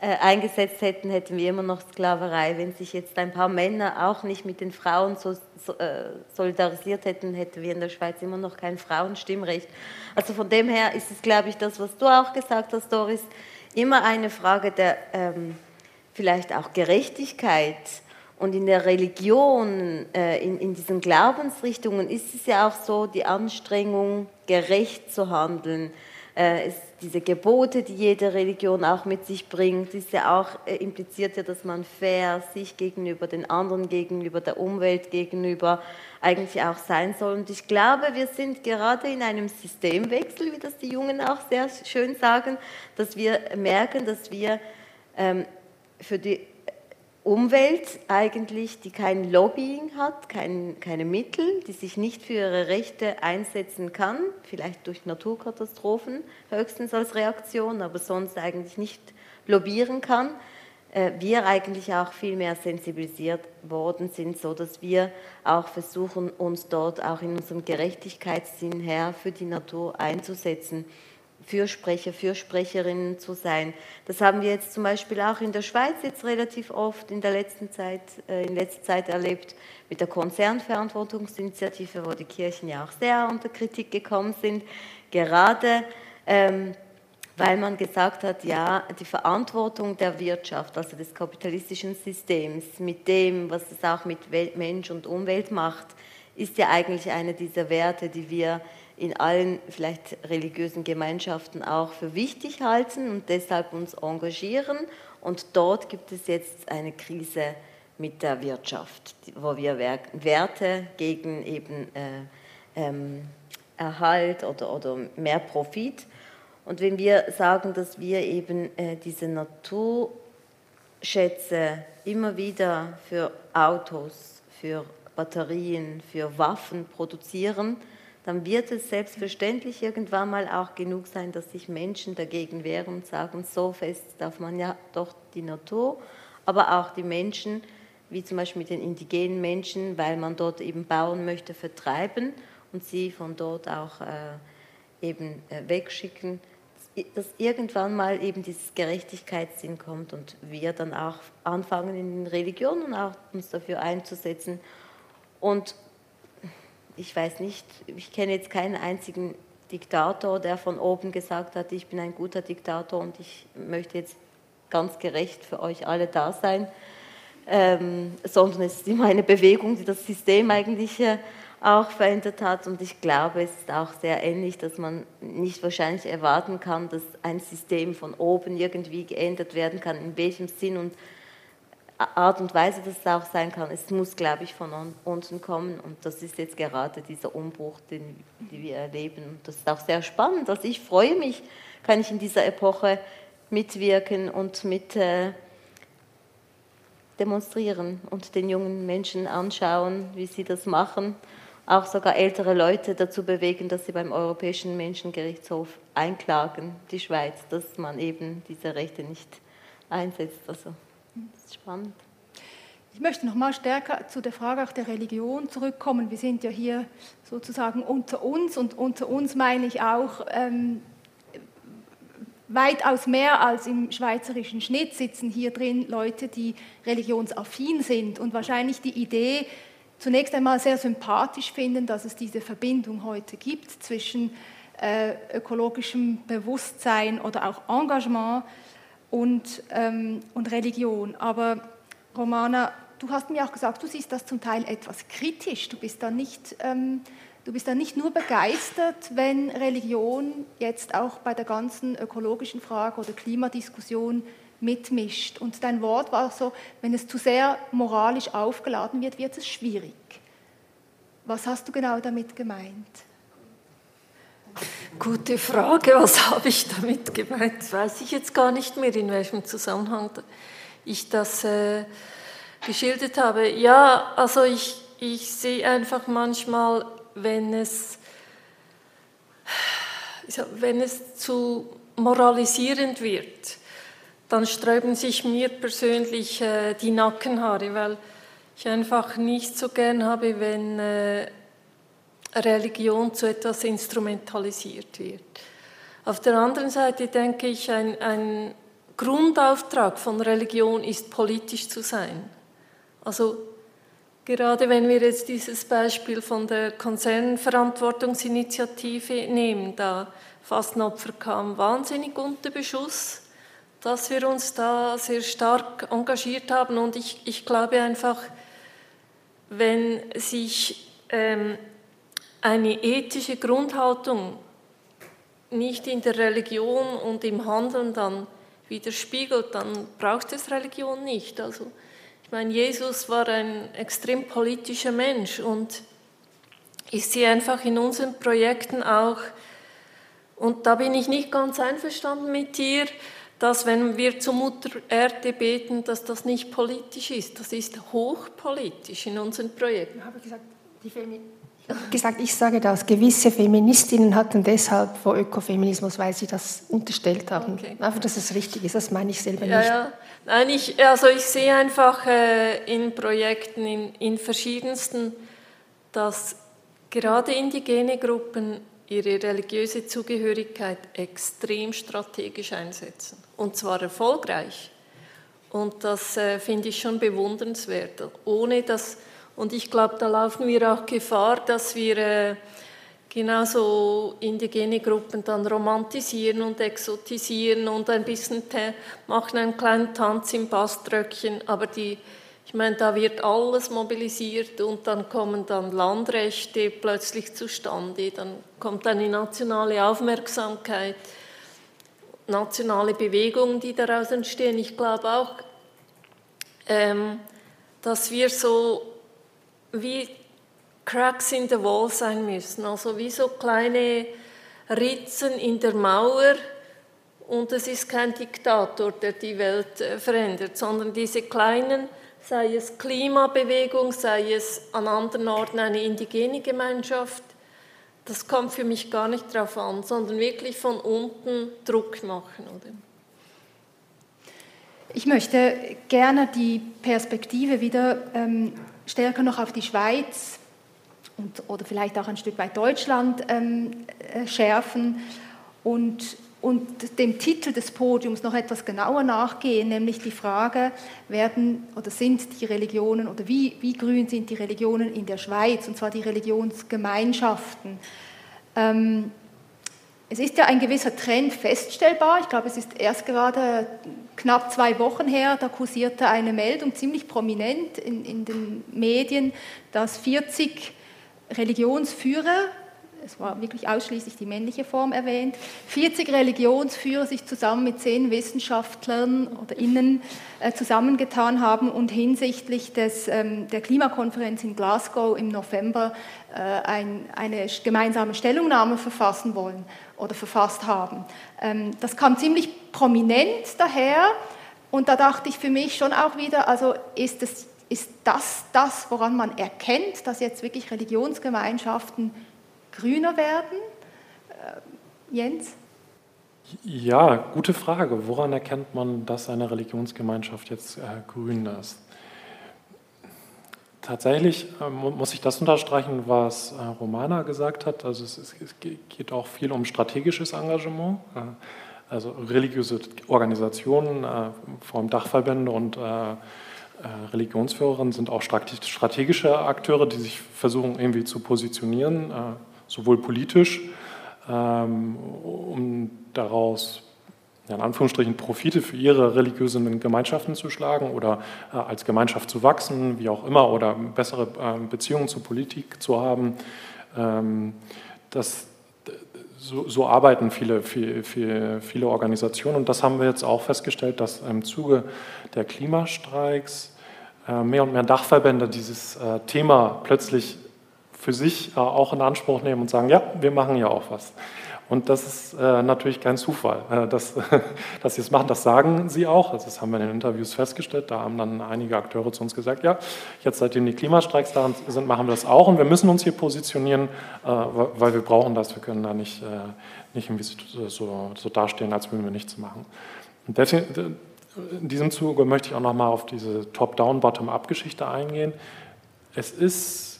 äh, eingesetzt hätten, hätten wir immer noch Sklaverei. Wenn sich jetzt ein paar Männer auch nicht mit den Frauen so, so, äh, solidarisiert hätten, hätten wir in der Schweiz immer noch kein Frauenstimmrecht. Also von dem her ist es, glaube ich, das, was du auch gesagt hast, Doris, immer eine Frage der ähm, vielleicht auch Gerechtigkeit und in der Religion, äh, in, in diesen Glaubensrichtungen ist es ja auch so, die Anstrengung, gerecht zu handeln. Äh, ist diese Gebote, die jede Religion auch mit sich bringt, ist ja auch, äh, impliziert ja, dass man fair sich gegenüber den anderen, gegenüber der Umwelt, gegenüber eigentlich auch sein soll. Und ich glaube, wir sind gerade in einem Systemwechsel, wie das die Jungen auch sehr schön sagen, dass wir merken, dass wir ähm, für die Umwelt eigentlich, die kein Lobbying hat, kein, keine Mittel, die sich nicht für ihre Rechte einsetzen kann, vielleicht durch Naturkatastrophen höchstens als Reaktion, aber sonst eigentlich nicht lobbyieren kann, äh, wir eigentlich auch viel mehr sensibilisiert worden sind, so dass wir auch versuchen, uns dort auch in unserem Gerechtigkeitssinn her für die Natur einzusetzen. Fürsprecher, Fürsprecherinnen zu sein. Das haben wir jetzt zum Beispiel auch in der Schweiz jetzt relativ oft in der letzten Zeit, äh, in letzter Zeit erlebt mit der Konzernverantwortungsinitiative, wo die Kirchen ja auch sehr unter Kritik gekommen sind, gerade ähm, weil man gesagt hat, ja, die Verantwortung der Wirtschaft, also des kapitalistischen Systems, mit dem, was es auch mit Mensch und Umwelt macht, ist ja eigentlich eine dieser Werte, die wir in allen vielleicht religiösen Gemeinschaften auch für wichtig halten und deshalb uns engagieren. Und dort gibt es jetzt eine Krise mit der Wirtschaft, wo wir Werte gegen eben äh, ähm, Erhalt oder, oder mehr Profit. Und wenn wir sagen, dass wir eben äh, diese Naturschätze immer wieder für Autos, für Batterien, für Waffen produzieren, dann wird es selbstverständlich irgendwann mal auch genug sein, dass sich Menschen dagegen wehren und sagen, so fest darf man ja doch die Natur, aber auch die Menschen wie zum Beispiel mit den indigenen Menschen, weil man dort eben Bauern möchte vertreiben und sie von dort auch äh, eben äh, wegschicken, dass irgendwann mal eben dieses Gerechtigkeitssinn kommt und wir dann auch anfangen in den Religionen auch uns dafür einzusetzen. Und ich weiß nicht, ich kenne jetzt keinen einzigen Diktator, der von oben gesagt hat, ich bin ein guter Diktator und ich möchte jetzt ganz gerecht für euch alle da sein, ähm, sondern es ist immer eine Bewegung, die das System eigentlich äh, auch verändert hat. Und ich glaube, es ist auch sehr ähnlich, dass man nicht wahrscheinlich erwarten kann, dass ein System von oben irgendwie geändert werden kann, in welchem Sinn und Art und Weise das auch sein kann. Es muss, glaube ich, von unten kommen. Und das ist jetzt gerade dieser Umbruch, den, den wir erleben. Und das ist auch sehr spannend. Also ich freue mich, kann ich in dieser Epoche mitwirken und mit äh, demonstrieren und den jungen Menschen anschauen, wie sie das machen auch sogar ältere Leute dazu bewegen, dass sie beim Europäischen Menschengerichtshof einklagen, die Schweiz, dass man eben diese Rechte nicht einsetzt. Also das ist spannend. Ich möchte noch mal stärker zu der Frage auch der Religion zurückkommen. Wir sind ja hier sozusagen unter uns und unter uns meine ich auch ähm, weitaus mehr als im schweizerischen Schnitt sitzen hier drin Leute, die religionsaffin sind und wahrscheinlich die Idee, zunächst einmal sehr sympathisch finden, dass es diese Verbindung heute gibt zwischen äh, ökologischem Bewusstsein oder auch Engagement und, ähm, und Religion. Aber Romana, du hast mir auch gesagt, du siehst das zum Teil etwas kritisch. Du bist da nicht, ähm, du bist da nicht nur begeistert, wenn Religion jetzt auch bei der ganzen ökologischen Frage oder Klimadiskussion mitmischt. Und dein Wort war so, wenn es zu sehr moralisch aufgeladen wird, wird es schwierig. Was hast du genau damit gemeint? Gute Frage, was habe ich damit gemeint? Weiß ich jetzt gar nicht mehr, in welchem Zusammenhang ich das äh, geschildert habe. Ja, also ich, ich sehe einfach manchmal, wenn es, wenn es zu moralisierend wird, dann sträuben sich mir persönlich äh, die Nackenhaare, weil ich einfach nicht so gern habe, wenn äh, Religion zu etwas instrumentalisiert wird. Auf der anderen Seite denke ich, ein, ein Grundauftrag von Religion ist politisch zu sein. Also gerade wenn wir jetzt dieses Beispiel von der Konzernverantwortungsinitiative nehmen, da Fastenopfer kam wahnsinnig unter Beschuss dass wir uns da sehr stark engagiert haben. Und ich, ich glaube einfach, wenn sich ähm, eine ethische Grundhaltung nicht in der Religion und im Handeln dann widerspiegelt, dann braucht es Religion nicht. Also ich meine, Jesus war ein extrem politischer Mensch und ich sehe einfach in unseren Projekten auch, und da bin ich nicht ganz einverstanden mit dir, dass wenn wir zur Mutter Erde beten, dass das nicht politisch ist. Das ist hochpolitisch in unseren Projekten. Ich habe gesagt, die Femi gesagt, ich sage das, gewisse Feministinnen hatten deshalb vor Ökofeminismus, weil sie das unterstellt haben. Okay. Einfach, dass es richtig ist, das meine ich selber ja, nicht. Ja. Nein, ich, also ich sehe einfach äh, in Projekten, in, in verschiedensten, dass gerade indigene Gruppen ihre religiöse Zugehörigkeit extrem strategisch einsetzen. Und zwar erfolgreich. Und das äh, finde ich schon bewundernswert. Ohne das, und ich glaube, da laufen wir auch Gefahr, dass wir äh, genauso indigene Gruppen dann romantisieren und exotisieren und ein bisschen machen einen kleinen Tanz im Baströckchen, aber die ich meine, da wird alles mobilisiert und dann kommen dann Landrechte plötzlich zustande, dann kommt eine nationale Aufmerksamkeit, nationale Bewegungen, die daraus entstehen. Ich glaube auch, ähm, dass wir so wie Cracks in the Wall sein müssen, also wie so kleine Ritzen in der Mauer. Und es ist kein Diktator, der die Welt äh, verändert, sondern diese kleinen sei es Klimabewegung, sei es an anderen Orten eine indigene Gemeinschaft. Das kommt für mich gar nicht darauf an, sondern wirklich von unten Druck machen. Oder? Ich möchte gerne die Perspektive wieder ähm, stärker noch auf die Schweiz und, oder vielleicht auch ein Stück weit Deutschland ähm, äh, schärfen und, und dem Titel des Podiums noch etwas genauer nachgehen, nämlich die Frage, werden oder sind die Religionen oder wie, wie grün sind die Religionen in der Schweiz, und zwar die Religionsgemeinschaften. Ähm, es ist ja ein gewisser Trend feststellbar. Ich glaube, es ist erst gerade knapp zwei Wochen her, da kursierte eine Meldung ziemlich prominent in, in den Medien, dass 40 Religionsführer es war wirklich ausschließlich die männliche Form erwähnt, 40 Religionsführer sich zusammen mit zehn Wissenschaftlern oder Innen äh, zusammengetan haben und hinsichtlich des, ähm, der Klimakonferenz in Glasgow im November äh, ein, eine gemeinsame Stellungnahme verfassen wollen oder verfasst haben. Ähm, das kam ziemlich prominent daher und da dachte ich für mich schon auch wieder, also ist, es, ist das das, woran man erkennt, dass jetzt wirklich Religionsgemeinschaften grüner werden? Äh, Jens? Ja, gute Frage. Woran erkennt man, dass eine Religionsgemeinschaft jetzt äh, grün ist? Tatsächlich äh, muss ich das unterstreichen, was äh, Romana gesagt hat. Also es, geht auch viel um strategisches Engagement. Äh, also religiöse Organisationen, vor allem Dachverbände und Religionsführerinnen sind auch strategische Akteure, die sich versuchen irgendwie zu positionieren sowohl politisch, ähm, um daraus in Anführungsstrichen Profite für ihre religiösen Gemeinschaften zu schlagen oder äh, als Gemeinschaft zu wachsen, wie auch immer, oder bessere äh, Beziehungen zur Politik zu haben. Ähm, das, so, so, arbeiten viele, viele, viele Organisationen und das haben wir jetzt auch festgestellt, dass im Zuge der Klimastreiks äh, mehr und mehr Dachverbände dieses äh, Thema plötzlich für sich äh, auch in Anspruch nehmen und sagen, ja, wir machen ja auch was. Und das ist äh, natürlich kein Zufall, äh, dass, dass sie es machen. Das sagen sie auch. Also das haben wir in den Interviews festgestellt. Da haben dann einige Akteure zu uns gesagt, ja, jetzt seitdem die Klimastreiks da sind, machen wir das auch. Und wir müssen uns hier positionieren, äh, weil wir brauchen das. Wir können da nicht, nicht irgendwie so, so dastehen, als würden wir nichts machen. Und deswegen, in diesem Zuge möchte ich auch nochmal auf diese Top-Down, Bottom-Up-Geschichte eingehen. Es ist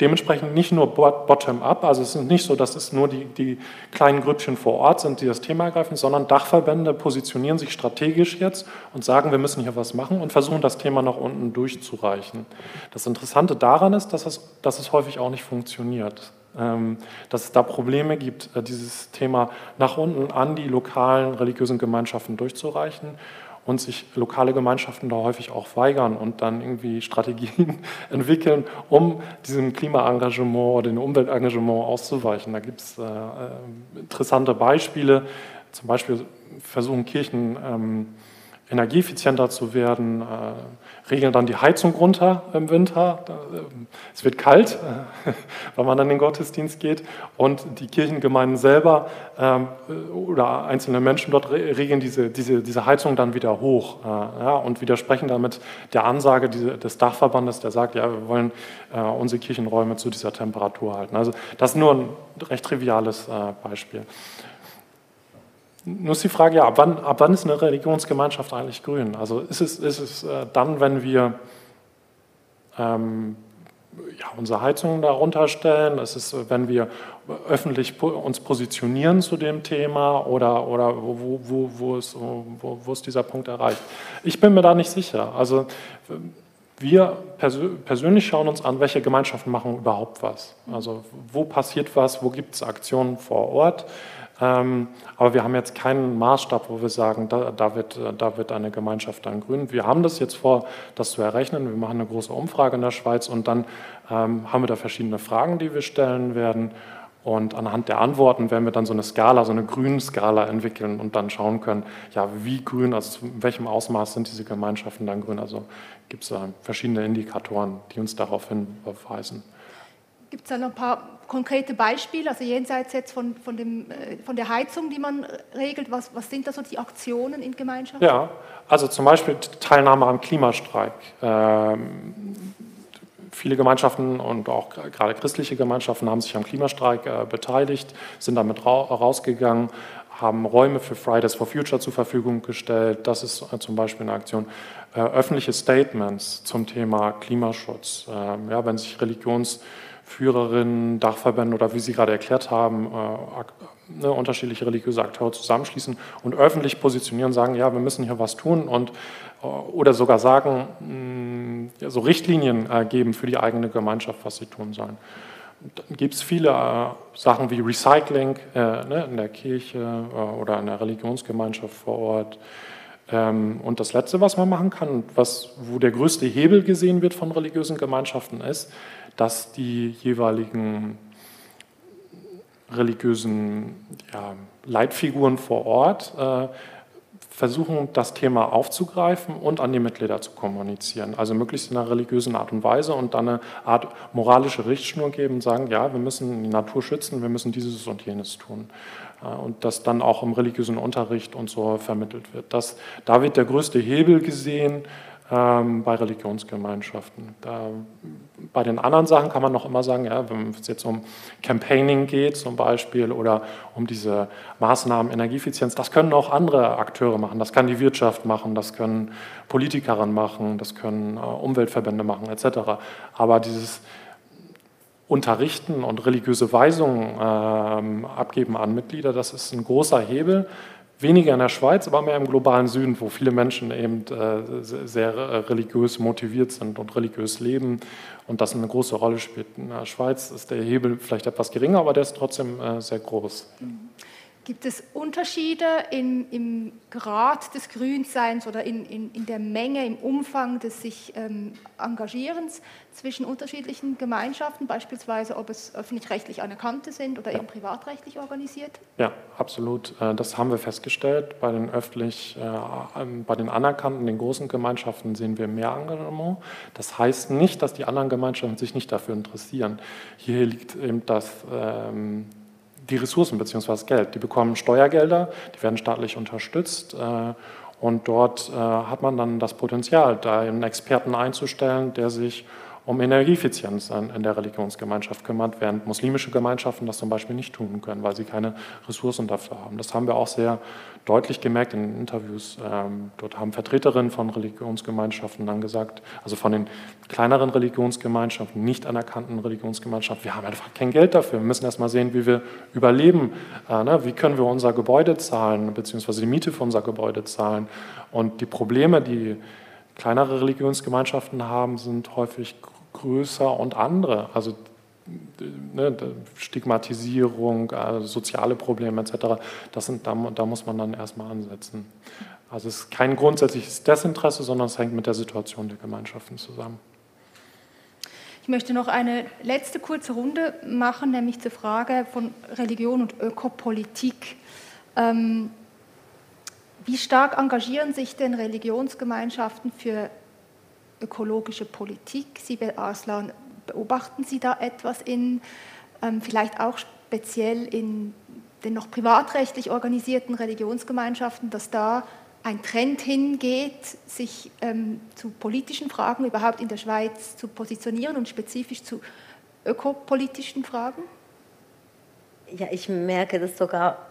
Dementsprechend nicht nur bottom-up, also es ist nicht so, dass es nur die, die, kleinen Grüppchen vor Ort sind, die das Thema ergreifen, sondern Dachverbände positionieren sich strategisch jetzt und sagen, wir müssen hier was machen und versuchen das Thema nach unten durchzureichen. Das Interessante daran ist, dass es, dass es häufig auch nicht funktioniert. Ähm, dass es da Probleme gibt, äh, dieses Thema nach unten an die lokalen religiösen Gemeinschaften durchzureichen und sich lokale Gemeinschaften da häufig auch weigern und dann irgendwie Strategien entwickeln, um diesem Klimaengagement oder dem Umweltengagement auszuweichen. Da gibt es äh, äh, interessante Beispiele. Zum Beispiel versuchen Kirchen ähm, energieeffizienter zu werden, äh, regeln dann die Heizung runter im Winter. Äh, es wird kalt, wenn man dann in den Gottesdienst geht. Und die Kirchengemeinden selber ähm, oder einzelne Menschen dort regeln diese, diese, diese Heizung dann wieder hoch äh, ja, und widersprechen damit der Ansage des Dachverbandes, der sagt, ja, wir wollen äh, unsere Kirchenräume zu dieser Temperatur halten. Also das ist nur ein recht triviales äh, Beispiel. Nur ist die Frage, ja, ab wann, ab wann ist eine Religionsgemeinschaft eigentlich grün? Also ist es, ist es äh, dann, wenn wir ähm, ja, unsere Heizungen darunter stellen? Ist es, wenn wir öffentlich uns positionieren zu dem Thema oder, oder wo, wo, wo, ist, wo, wo ist dieser Punkt erreicht? Ich bin mir da nicht sicher. Also wir persönlich schauen uns an, welche Gemeinschaften machen überhaupt was. Also wo passiert was, wo gibt es Aktionen vor Ort. Ähm, aber wir haben jetzt keinen Maßstab, wo wir sagen, da, da, wird, da wird eine Gemeinschaft dann grün. Wir haben das jetzt vor, das zu errechnen. Wir machen eine große Umfrage in der Schweiz und dann ähm, haben wir da verschiedene Fragen, die wir stellen werden. Und anhand der Antworten werden wir dann so eine Skala, so eine Grün-Skala entwickeln und dann schauen können, ja, wie grün, also in welchem Ausmaß sind diese Gemeinschaften dann grün. Also gibt es verschiedene Indikatoren, die uns darauf hinweisen. Gibt es da noch ein paar konkrete Beispiele, also jenseits jetzt von, von, dem, äh, von der Heizung, die man regelt, was, was sind da so die Aktionen in Gemeinschaften? Ja, also zum Beispiel Teilnahme am Klimastreik. Ähm, viele Gemeinschaften und auch gerade christliche Gemeinschaften haben sich am Klimastreik äh, beteiligt, sind damit ra rausgegangen, haben Räume für Fridays for Future zur Verfügung gestellt. Das ist äh, zum Beispiel eine Aktion. Äh, öffentliche Statements zum Thema Klimaschutz. Ähm, ja, wenn sich Religionsführerinnen, Dachverbände oder wie Sie gerade erklärt haben, äh, ne, unterschiedliche religiöse Akteure zusammenschließen und öffentlich positionieren, sagen, ja, wir müssen hier was tun und oder sogar sagen, mh, ja, so Richtlinien geben für die eigene Gemeinschaft, was sie tun sollen. Dann gibt es viele äh, Sachen wie Recycling äh, ne, in der Kirche äh, oder in der Religionsgemeinschaft vor Ort. Ähm, und das Letzte, was man machen kann, was, wo der größte Hebel gesehen wird von religiösen Gemeinschaften, ist, dass die jeweiligen religiösen ja, Leitfiguren vor Ort äh, versuchen, das Thema aufzugreifen und an die Mitglieder zu kommunizieren. Also möglichst in einer religiösen Art und Weise und dann eine Art moralische Richtschnur geben und sagen, ja, wir müssen die Natur schützen, wir müssen dieses und jenes tun. Und das dann auch im religiösen Unterricht und so vermittelt wird. Das, da wird der größte Hebel gesehen, ähm, bei Religionsgemeinschaften. Da, bei den anderen Sachen kann man noch immer sagen, ja, wenn es jetzt um Campaigning geht zum Beispiel oder um diese Maßnahmen Energieeffizienz, das können auch andere Akteure machen. Das kann die Wirtschaft machen, das können Politikerinnen machen, das können äh, Umweltverbände machen etc. Aber dieses Unterrichten und religiöse Weisungen ähm, abgeben an Mitglieder, das ist ein großer Hebel, weniger in der Schweiz, aber mehr im globalen Süden, wo viele Menschen eben äh, sehr religiös motiviert sind und religiös leben und das eine große Rolle spielt. In der Schweiz ist der Hebel vielleicht etwas geringer, aber der ist trotzdem äh, sehr groß. Mhm. Gibt es Unterschiede in, im Grad des Grünseins oder in, in, in der Menge, im Umfang des sich ähm, Engagierens zwischen unterschiedlichen Gemeinschaften, beispielsweise ob es öffentlich-rechtlich anerkannte sind oder ja. eben privatrechtlich organisiert? Ja, absolut. Äh, das haben wir festgestellt. Bei den öffentlich, äh, ähm, bei den anerkannten, den großen Gemeinschaften sehen wir mehr Engagement. Das heißt nicht, dass die anderen Gemeinschaften sich nicht dafür interessieren. Hier liegt eben das ähm, die Ressourcen bzw. das Geld. Die bekommen Steuergelder, die werden staatlich unterstützt äh, und dort äh, hat man dann das Potenzial, da einen Experten einzustellen, der sich um Energieeffizienz in der Religionsgemeinschaft kümmert, während muslimische Gemeinschaften das zum Beispiel nicht tun können, weil sie keine Ressourcen dafür haben. Das haben wir auch sehr deutlich gemerkt in den Interviews. Ähm, dort haben Vertreterinnen von Religionsgemeinschaften dann gesagt, also von den kleineren Religionsgemeinschaften, nicht anerkannten Religionsgemeinschaften, wir haben einfach kein Geld dafür. Wir müssen erst mal sehen, wie wir überleben. Äh, ne? Wie können wir unser Gebäude zahlen, beziehungsweise die Miete für unser Gebäude zahlen. Und die Probleme, die kleinere Religionsgemeinschaften haben, sind häufig größer und andere. Also ne, Stigmatisierung, also soziale Probleme etc. Das sind, da, da muss man dann erstmal ansetzen. Also es ist kein grundsätzliches Desinteresse, sondern es hängt mit der Situation der Gemeinschaften zusammen. Ich möchte noch eine letzte kurze Runde machen, nämlich zur Frage von Religion und Ökopolitik. Ähm, wie stark engagieren sich denn Religionsgemeinschaften für ökologische Politik. Sibel Arslan, beobachten Sie da etwas in, ähm, vielleicht auch speziell in den noch privatrechtlich organisierten Religionsgemeinschaften, dass da ein Trend hingeht, sich ähm, zu politischen Fragen überhaupt in der Schweiz zu positionieren und spezifisch zu ökopolitischen Fragen? Ja, ich merke das sogar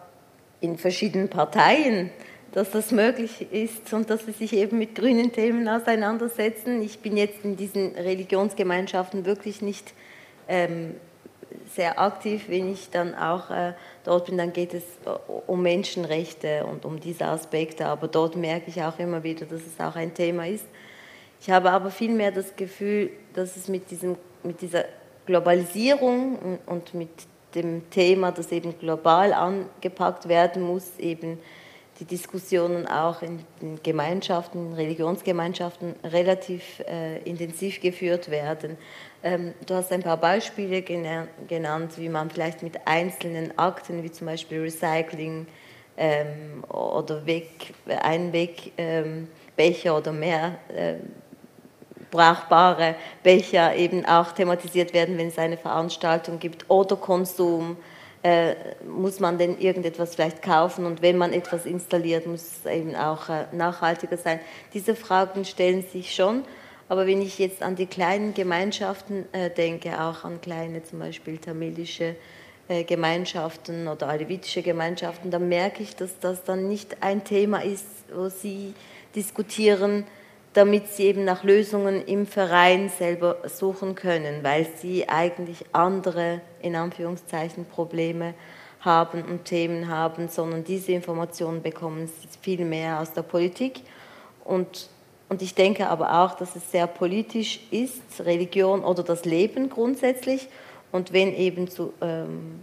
in verschiedenen Parteien dass das möglich ist und dass sie sich eben mit grünen Themen auseinandersetzen. Ich bin jetzt in diesen Religionsgemeinschaften wirklich nicht ähm, sehr aktiv. Wenn ich dann auch äh, dort bin, dann geht es äh, um Menschenrechte und um diese Aspekte. Aber dort merke ich auch immer wieder, dass es auch ein Thema ist. Ich habe aber vielmehr das Gefühl, dass es mit, diesem, mit dieser Globalisierung und, und mit dem Thema, das eben global angepackt werden muss, eben die Diskussionen auch in Gemeinschaften, Religionsgemeinschaften relativ äh, intensiv geführt werden. Ähm, du hast ein paar Beispiele genannt, wie man vielleicht mit einzelnen Akten, wie zum Beispiel Recycling ähm, oder Weg, Einwegbecher ähm, oder mehr äh, brauchbare Becher eben auch thematisiert werden, wenn es eine Veranstaltung gibt oder Konsum äh, muss man denn irgendetwas vielleicht kaufen und wenn man etwas installiert, muss es eben auch äh, nachhaltiger sein. Diese Fragen stellen sich schon, aber wenn ich jetzt an die kleinen Gemeinschaften äh, denke, auch an kleine zum Beispiel tamilische Gemeinschaften oder alevitische Gemeinschaften, dann merke ich, dass das dann nicht ein Thema ist, wo sie diskutieren, damit sie eben nach Lösungen im Verein selber suchen können, weil sie eigentlich andere, in Anführungszeichen, Probleme haben und Themen haben, sondern diese Informationen bekommen sie viel mehr aus der Politik. Und, und ich denke aber auch, dass es sehr politisch ist, Religion oder das Leben grundsätzlich. Und wenn eben zu ähm,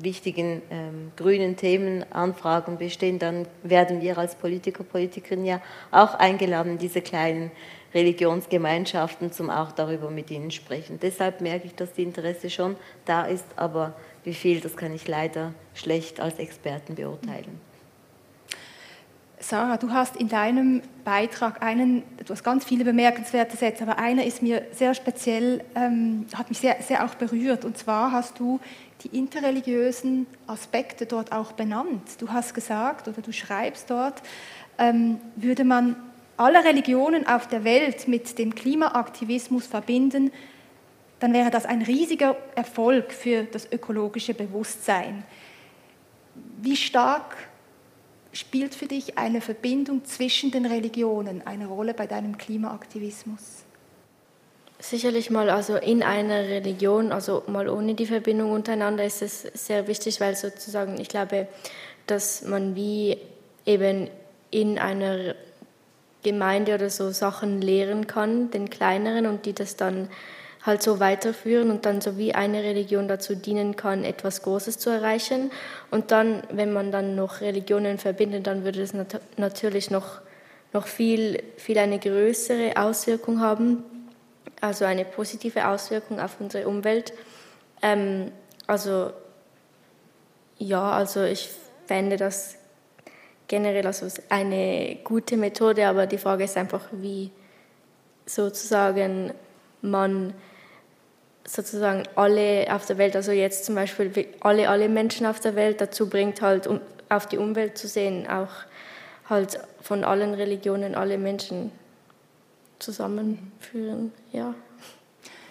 wichtigen ähm, grünen Themen Anfragen bestehen, dann werden wir als Politiker, Politikerinnen ja auch eingeladen, diese kleinen Religionsgemeinschaften zum auch darüber mit ihnen sprechen. Deshalb merke ich, dass die Interesse schon da ist, aber wie viel, das kann ich leider schlecht als Experten beurteilen. Sarah, du hast in deinem Beitrag einen, du hast ganz viele bemerkenswerte Sätze, aber einer ist mir sehr speziell, ähm, hat mich sehr, sehr auch berührt. Und zwar hast du die interreligiösen Aspekte dort auch benannt. Du hast gesagt oder du schreibst dort, ähm, würde man alle Religionen auf der Welt mit dem Klimaaktivismus verbinden, dann wäre das ein riesiger Erfolg für das ökologische Bewusstsein. Wie stark spielt für dich eine Verbindung zwischen den Religionen eine Rolle bei deinem Klimaaktivismus? Sicherlich mal also in einer Religion, also mal ohne die Verbindung untereinander ist es sehr wichtig, weil sozusagen ich glaube, dass man wie eben in einer Gemeinde oder so Sachen lehren kann, den kleineren und die das dann halt so weiterführen und dann so wie eine Religion dazu dienen kann, etwas Großes zu erreichen. Und dann, wenn man dann noch Religionen verbindet, dann würde es nat natürlich noch, noch viel, viel eine größere Auswirkung haben, also eine positive Auswirkung auf unsere Umwelt. Ähm, also ja, also ich fände das generell also eine gute Methode, aber die Frage ist einfach, wie sozusagen man sozusagen alle auf der Welt, also jetzt zum Beispiel alle, alle Menschen auf der Welt dazu bringt, halt um auf die Umwelt zu sehen, auch halt von allen Religionen alle Menschen zusammenführen, ja.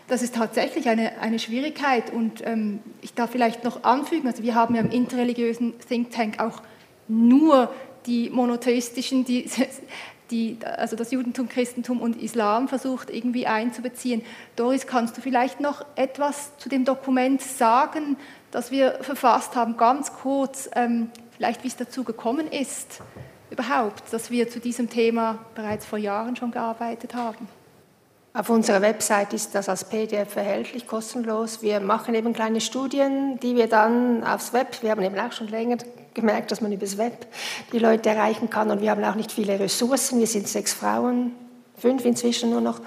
Das ist tatsächlich eine, eine Schwierigkeit und ähm, ich darf vielleicht noch anfügen, also wir haben ja im interreligiösen Think Tank auch nur die monotheistischen, die die, also das Judentum, Christentum und Islam versucht irgendwie einzubeziehen. Doris, kannst du vielleicht noch etwas zu dem Dokument sagen, das wir verfasst haben, ganz kurz, ähm, vielleicht wie es dazu gekommen ist, überhaupt, dass wir zu diesem Thema bereits vor Jahren schon gearbeitet haben? Auf unserer Website ist das als PDF erhältlich, kostenlos. Wir machen eben kleine Studien, die wir dann aufs Web, wir haben eben auch schon länger gemerkt, dass man übers Web die Leute erreichen kann. Und wir haben auch nicht viele Ressourcen. Wir sind sechs Frauen, fünf inzwischen nur noch,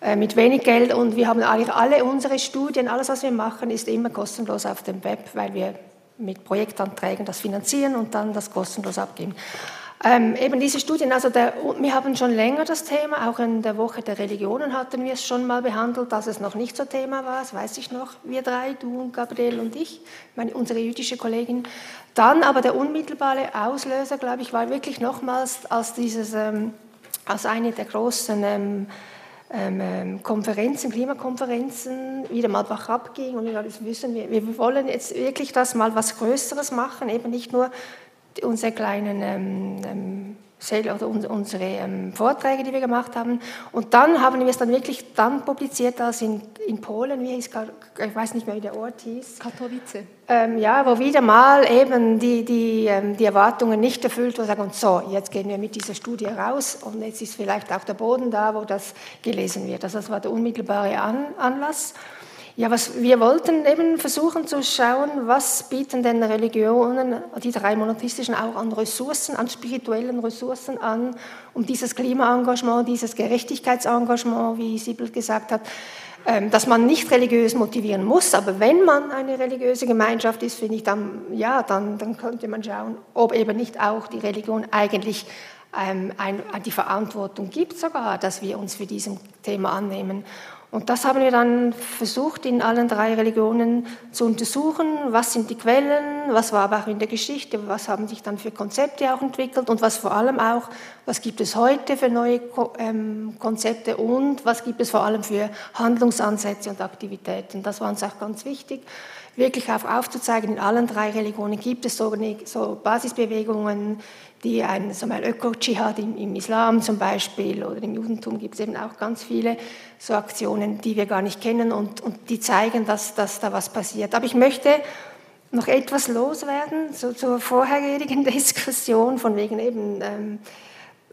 äh, mit wenig Geld. Und wir haben alle, alle unsere Studien, alles, was wir machen, ist immer kostenlos auf dem Web, weil wir mit Projektanträgen das finanzieren und dann das kostenlos abgeben. Ähm, eben diese Studien, also der, wir haben schon länger das Thema, auch in der Woche der Religionen hatten wir es schon mal behandelt, dass es noch nicht so Thema war, das weiß ich noch, wir drei, du und Gabriel und ich, meine, unsere jüdische Kollegin. Dann aber der unmittelbare Auslöser, glaube ich, war wirklich nochmals als dieses, ähm, als eine der großen ähm, ähm, ähm Konferenzen, Klimakonferenzen, wieder mal wach abging und wir wissen, wir, wir wollen jetzt wirklich das mal was Größeres machen, eben nicht nur unsere kleinen ähm, ähm oder unsere ähm, Vorträge, die wir gemacht haben. Und dann haben wir es dann wirklich dann publiziert, als in, in Polen, wie hieß, ich weiß nicht mehr, wie der Ort hieß. Katowice. Ähm, ja, wo wieder mal eben die, die, ähm, die Erwartungen nicht erfüllt wurden, sagen, so, jetzt gehen wir mit dieser Studie raus und jetzt ist vielleicht auch der Boden da, wo das gelesen wird. Also das war der unmittelbare An Anlass. Ja, was wir wollten eben versuchen zu schauen, was bieten denn Religionen, die drei monotheistischen auch an Ressourcen, an spirituellen Ressourcen an, um dieses Klimaengagement, dieses Gerechtigkeitsengagement, wie Sibyl gesagt hat, ähm, dass man nicht religiös motivieren muss, aber wenn man eine religiöse Gemeinschaft ist, finde ich, dann, ja, dann, dann könnte man schauen, ob eben nicht auch die Religion eigentlich ähm, ein, die Verantwortung gibt sogar, dass wir uns für diesem Thema annehmen. Und das haben wir dann versucht, in allen drei Religionen zu untersuchen. Was sind die Quellen? Was war aber auch in der Geschichte? Was haben sich dann für Konzepte auch entwickelt? Und was vor allem auch, was gibt es heute für neue ähm, Konzepte? Und was gibt es vor allem für Handlungsansätze und Aktivitäten? Das war uns auch ganz wichtig. wirklich auch aufzuzeigen, in allen drei Religionen gibt es so, so Basisbewegungen, die ein so Öko-Dschihad im, im, Islam zum Beispiel oder im Judentum gibt es eben auch ganz viele so Aktionen, die wir gar nicht kennen und, und die zeigen, dass, dass da was passiert. Aber ich möchte noch etwas loswerden so, zur vorherigen Diskussion von wegen eben, ähm,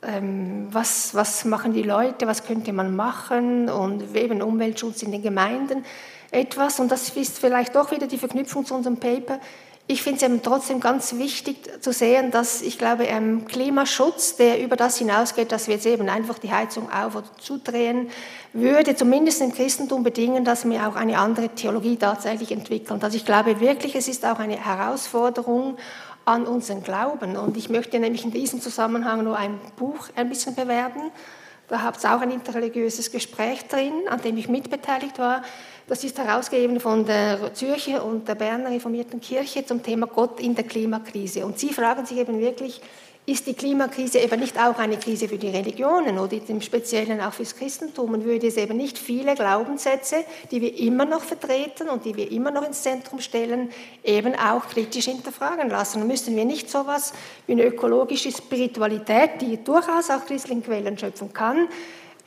ähm, was, was machen die Leute, was könnte man machen und eben Umweltschutz in den Gemeinden etwas. Und das ist vielleicht doch wieder die Verknüpfung zu unserem Paper. Ich finde es eben trotzdem ganz wichtig zu sehen, dass ich glaube, ähm, Klimaschutz, der über das hinausgeht, dass wir jetzt eben einfach die Heizung auf- oder zudrehen, würde zumindest im Christentum bedingen, dass wir auch eine andere Theologie tatsächlich entwickeln. Also ich glaube wirklich, es ist auch eine Herausforderung an unseren Glauben. Und ich möchte nämlich in diesem Zusammenhang nur ein Buch ein bisschen bewerben. Da habt ihr auch ein interreligiöses Gespräch drin, an dem ich mitbeteiligt war. Das ist herausgegeben von der Zürcher und der Berner Reformierten Kirche zum Thema Gott in der Klimakrise. Und sie fragen sich eben wirklich, ist die Klimakrise eben nicht auch eine Krise für die Religionen oder im Speziellen auch fürs Christentum und würde es eben nicht viele Glaubenssätze, die wir immer noch vertreten und die wir immer noch ins Zentrum stellen, eben auch kritisch hinterfragen lassen. Und müssen wir nicht so etwas wie eine ökologische Spiritualität, die durchaus auch christlichen Quellen schöpfen kann,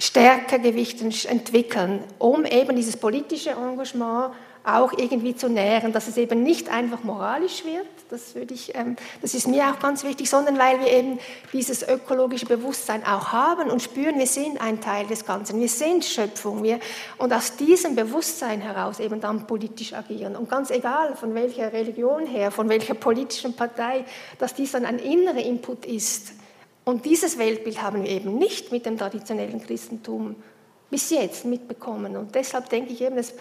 stärker Gewicht entwickeln, um eben dieses politische Engagement auch irgendwie zu nähren, dass es eben nicht einfach moralisch wird, das, würde ich, ähm, das ist mir auch ganz wichtig, sondern weil wir eben dieses ökologische Bewusstsein auch haben und spüren, wir sind ein Teil des Ganzen, wir sind Schöpfung wir, und aus diesem Bewusstsein heraus eben dann politisch agieren. Und ganz egal, von welcher Religion her, von welcher politischen Partei, dass dies dann ein innerer Input ist. Und dieses Weltbild haben wir eben nicht mit dem traditionellen Christentum bis jetzt mitbekommen. Und deshalb denke ich eben, dass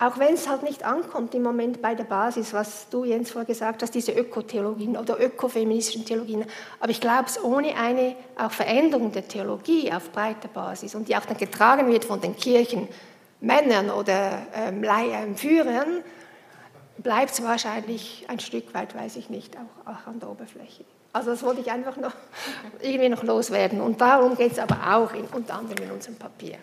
auch wenn es halt nicht ankommt im Moment bei der Basis, was du Jens vorher gesagt hast, diese Ökotheologien oder ökofeministischen Theologien. Aber ich glaube, ohne eine auch Veränderung der Theologie auf breiter Basis und die auch dann getragen wird von den Kirchen, Männern oder ähm Führern, bleibt es wahrscheinlich ein Stück weit, weiß ich nicht, auch, auch an der Oberfläche. Also das wollte ich einfach noch irgendwie noch loswerden. Und darum geht es aber auch in, unter anderem in unserem Papier.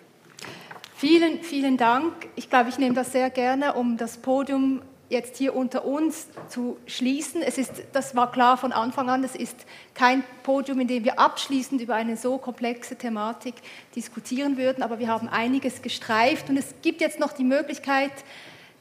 Vielen, vielen Dank. Ich glaube, ich nehme das sehr gerne, um das Podium jetzt hier unter uns zu schließen. Es ist, das war klar von Anfang an, es ist kein Podium, in dem wir abschließend über eine so komplexe Thematik diskutieren würden, aber wir haben einiges gestreift und es gibt jetzt noch die Möglichkeit,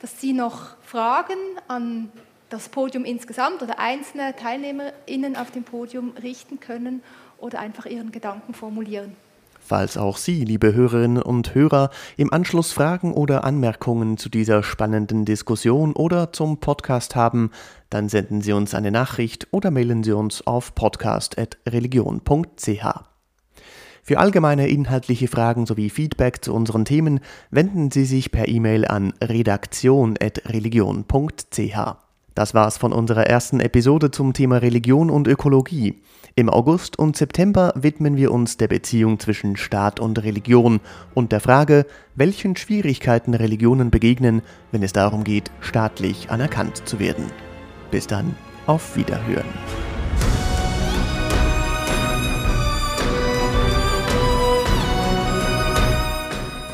dass Sie noch Fragen an das Podium insgesamt oder einzelne TeilnehmerInnen auf dem Podium richten können oder einfach Ihren Gedanken formulieren. Falls auch Sie, liebe Hörerinnen und Hörer, im Anschluss Fragen oder Anmerkungen zu dieser spannenden Diskussion oder zum Podcast haben, dann senden Sie uns eine Nachricht oder mailen Sie uns auf podcast.religion.ch. Für allgemeine inhaltliche Fragen sowie Feedback zu unseren Themen wenden Sie sich per E-Mail an redaktion.religion.ch. Das war's von unserer ersten Episode zum Thema Religion und Ökologie. Im August und September widmen wir uns der Beziehung zwischen Staat und Religion und der Frage, welchen Schwierigkeiten Religionen begegnen, wenn es darum geht, staatlich anerkannt zu werden. Bis dann, auf Wiederhören.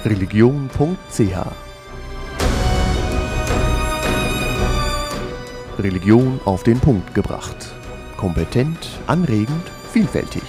Religion.ch Religion auf den Punkt gebracht kompetent, anregend, vielfältig.